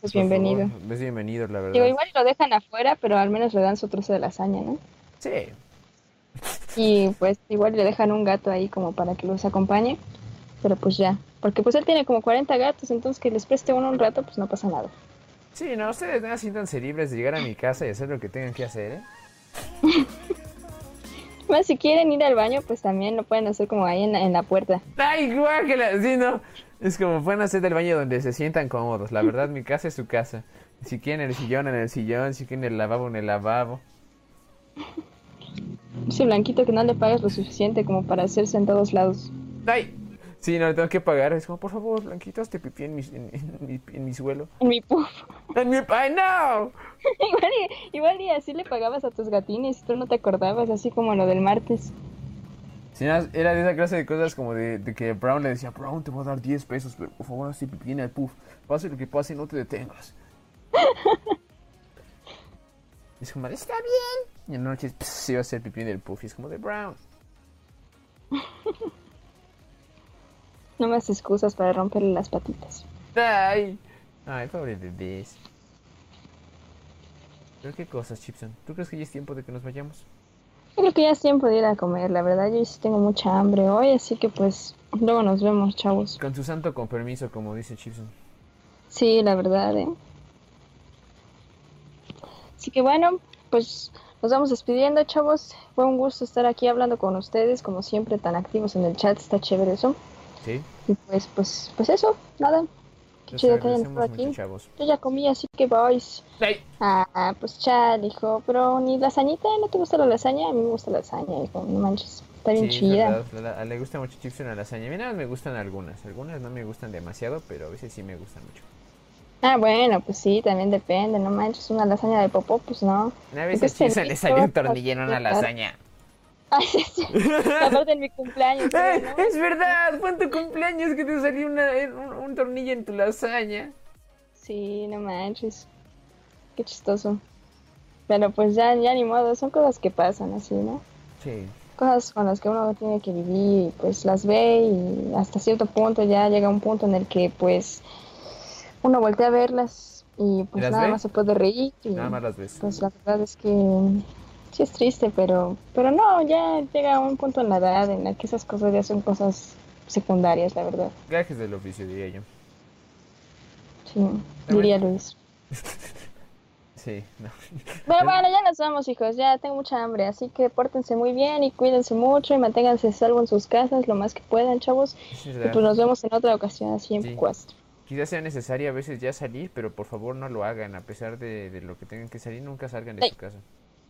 Pues bienvenido. favor, es bienvenido, la verdad. Digo, igual lo dejan afuera, pero al menos le dan su trozo de lasaña, ¿no? Sí. Y pues igual le dejan un gato ahí como para que los acompañe. Pero pues ya. Porque pues él tiene como 40 gatos, entonces que les preste uno un rato, pues no pasa nada. Sí, no, ustedes no siéntanse libres de llegar a mi casa y hacer lo que tengan que hacer, ¿eh? Más si quieren ir al baño, pues también lo pueden hacer como ahí en la, en la puerta. Ay, guácala, sí, no. Es como pueden hacer del baño donde se sientan cómodos. La verdad, mi casa es su casa. Si quieren el sillón en el sillón, si quieren el lavabo en el lavabo. Ese blanquito que no le pagas lo suficiente como para hacerse en todos lados. Ay, sí, no le tengo que pagar. Es como, por favor, Blanquito, hazte pipí en mi, en, en mi, en mi suelo. En mi puff. En mi... ¡Ay, no! igual, y, igual y así le pagabas a tus gatines y tú no te acordabas, así como lo del martes. Sí, era de esa clase de cosas como de, de que Brown le decía, Brown, te voy a dar 10 pesos, pero por favor, hazte pipí en el puff. Pase lo que pase, no te detengas. Y es como, está bien. Y en la noche pss, se iba a hacer pipí en el puff. Y es como de Brown. No más excusas para romperle las patitas. Ay, ay, pobre bebés. Pero qué cosas, Chipson. ¿Tú crees que ya es tiempo de que nos vayamos? Yo creo que ya es tiempo de ir a comer, la verdad yo sí tengo mucha hambre hoy, así que pues luego nos vemos, chavos. Con su santo con permiso, como dice Chipson. Sí, la verdad, ¿eh? Así que bueno, pues nos vamos despidiendo, chavos. Fue un gusto estar aquí hablando con ustedes, como siempre, tan activos en el chat, está chévere eso. Sí. Y pues, pues, pues eso, nada. Qué Les chido que hayan agradecemos estado aquí. mucho, chavos. Yo ya comí, así que vais. Ay, Ah, pues chal, hijo. Pero ni lasañita, ¿no te gusta la lasaña? A mí me gusta la lasaña, hijo. No manches. Está bien Sí, chida. verdad, la- la- le gusta mucho Chipson a la lasaña. A mí nada más me gustan algunas. Algunas no me gustan demasiado, pero a veces sí me gustan mucho. Ah, bueno, pues sí, también depende. No manches, una lasaña de popó, pues no. Una vez a Entonces, Chipson le salió un rico, tornillo en una lasaña. Ay. Aparte en mi cumpleaños. ¡Eh! ¿no? Es verdad, fue en tu cumpleaños que te salió una- un, un tornillo en tu lasaña. Sí, no manches. Qué chistoso. Pero pues ya, ya ni modo, son cosas que pasan así, ¿no? Sí. Cosas con las que uno tiene que vivir y pues las ve y hasta cierto punto ya llega un punto en el que pues uno voltea a verlas y pues nada ve? más se puede reír y Nada más las ves. pues la verdad es que sí es triste, pero pero no, ya llega un punto en la edad en la que esas cosas ya son cosas secundarias, la verdad. Gajes del oficio, diría yo. Sí, diría Luis. Sí, no. Pero bueno, ya nos vamos, hijos. Ya tengo mucha hambre. Así que pórtense muy bien y cuídense mucho y manténganse salvo en sus casas lo más que puedan, chavos. Es Y pues nos vemos en otra ocasión, así en Sí. Quest. Quizás sea necesario a veces ya salir, pero por favor no lo hagan. A pesar de, de lo que tengan que salir, nunca salgan de su casa.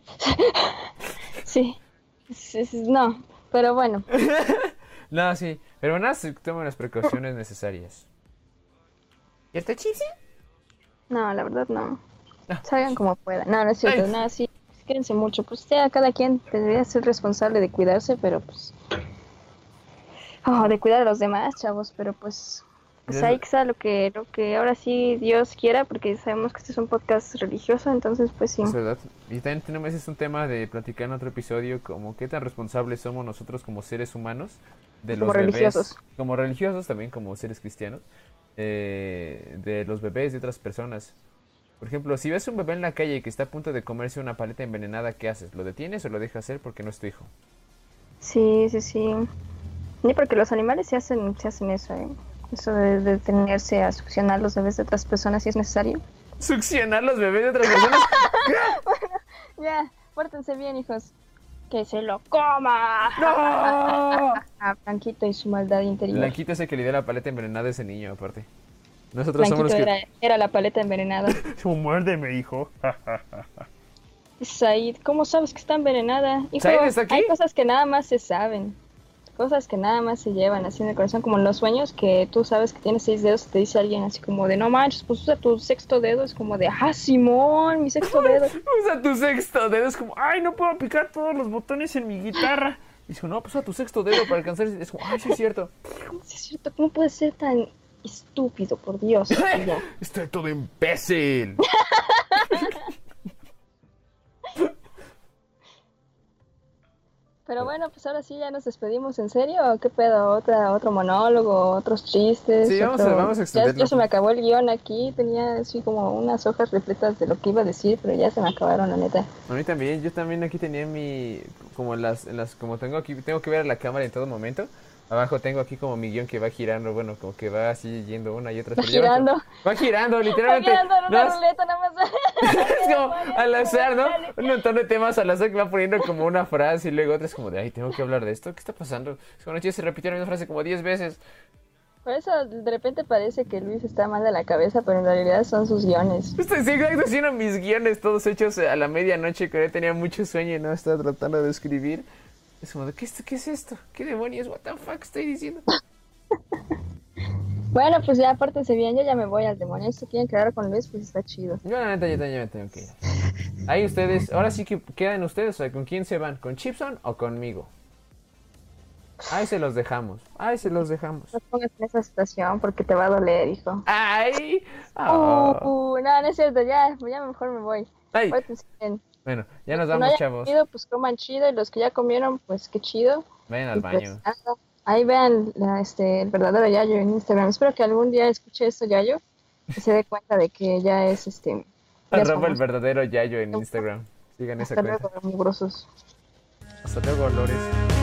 Sí. Sí, No, pero bueno. No, sí, pero nada, se las precauciones necesarias. ¿Cierto, Chipsy? No, la verdad no. Ah. Salgan como puedan. No, no es cierto. Ay. No, sí. Quédense mucho. Pues ya cada quien debería ser responsable de cuidarse, pero pues. Oh, de cuidar a los demás, chavos. Pero pues. Pues ahí lo que, lo que ahora sí Dios quiera, porque sabemos que este es un podcast religioso, entonces pues sí. Es verdad. Y también tenemos ese es un tema de platicar en otro episodio, como qué tan responsables somos nosotros como seres humanos de los Como bebés, religiosos. como religiosos también como seres cristianos, eh, de los bebés de otras personas. Por ejemplo, si ves un bebé en la calle que está a punto de comerse una paleta envenenada, ¿qué haces? ¿Lo detienes o lo dejas hacer porque no es tu hijo? Sí, sí, sí. Ni porque los animales se hacen, se hacen eso, ¿eh? Eso de de detenerse a succionar los bebés de otras personas si es necesario. ¿Succionar los bebés de otras personas? Ya, pórtense bien, hijos. Que se lo coma. ¡No! A Blanquito y su maldad interior. Blanquito es el que le dio la paleta envenenada a ese niño, aparte. Nosotros somos Blanquito los que... era, era la paleta envenenada. Muérdeme, hijo. Said, ¿cómo sabes que está envenenada? Hijo, ¿Said está aquí? hay cosas que nada más se saben. Cosas que nada más se llevan así en el corazón, como los sueños, que tú sabes que tienes seis dedos y te dice alguien así como de, no manches, pues usa tu sexto dedo. Es como de, ah, Simón, mi sexto dedo. Usa tu sexto dedo. Es como, ay, no puedo picar todos los botones en mi guitarra. Y dice, no, pues usa tu sexto dedo para alcanzar. Es como, ay, sí es cierto. Sí, es cierto, ¿cómo puede ser tan estúpido, por Dios? Estoy todo imbécil. Pero bueno, pues ahora sí ya nos despedimos, ¿en serio? ¿O ¿Qué pedo? ¿Otra, ¿Otro monólogo? ¿Otros chistes? Sí, vamos a- otro- vamos a ya, ya se me acabó el guion aquí, tenía así como unas hojas repletas de lo que iba a decir, pero ya se me acabaron, la neta. A mí también, yo también aquí tenía mi, como las, las, como tengo aquí, tengo que ver a la cámara en todo momento. Abajo tengo aquí como mi guion que va girando, bueno, como que va así yendo una y otra. Va ya va girando. como- Va girando, literalmente. girando en una No, ruleta nada más. es como al azar, ¿no? Un montón de temas al azar que va poniendo como una frase y luego otra es como de, ay, tengo que hablar de esto. ¿Qué está pasando? Es como, se repitió la misma frase como 10 veces. Por eso de repente parece que Luis está mal de la cabeza, pero en realidad son sus guiones. Sí, exacto, haciendo mis guiones todos hechos a la medianoche que yo tenía mucho sueño y no estaba tratando de escribir. Es como, de, ¿qué, es- ¿qué es esto? ¿Qué demonios? ¿What the fuck estoy diciendo? Bueno, pues ya apártense bien, yo ya me voy al demonio. Si quieren quedar con Luis, pues está chido. Yo la neta, yo también me tengo que ir. Ahí ustedes, ahora sí que quedan ustedes, o sea, ¿con quién se van? ¿Con Chipson o conmigo? Ahí se los dejamos, ahí se los dejamos. No pongas en esa situación porque te va a doler, hijo. ¡Ay! Ah. Uh, no, no es cierto, ya, ya mejor me voy. Ay. Bien. Bueno, ya nos no vamos, hayan chavos. comido, pues coman chido, y los que ya comieron, pues qué chido. Y al pues, baño. nada, ahí vean la- este, el verdadero Yayo en Instagram. Espero que algún día escuche esto Yayo y se dé cuenta de que ya es este. Arroba el verdadero Yayo en Instagram. Sigan esa Hasta cuenta. luego. Hasta luego, Lores.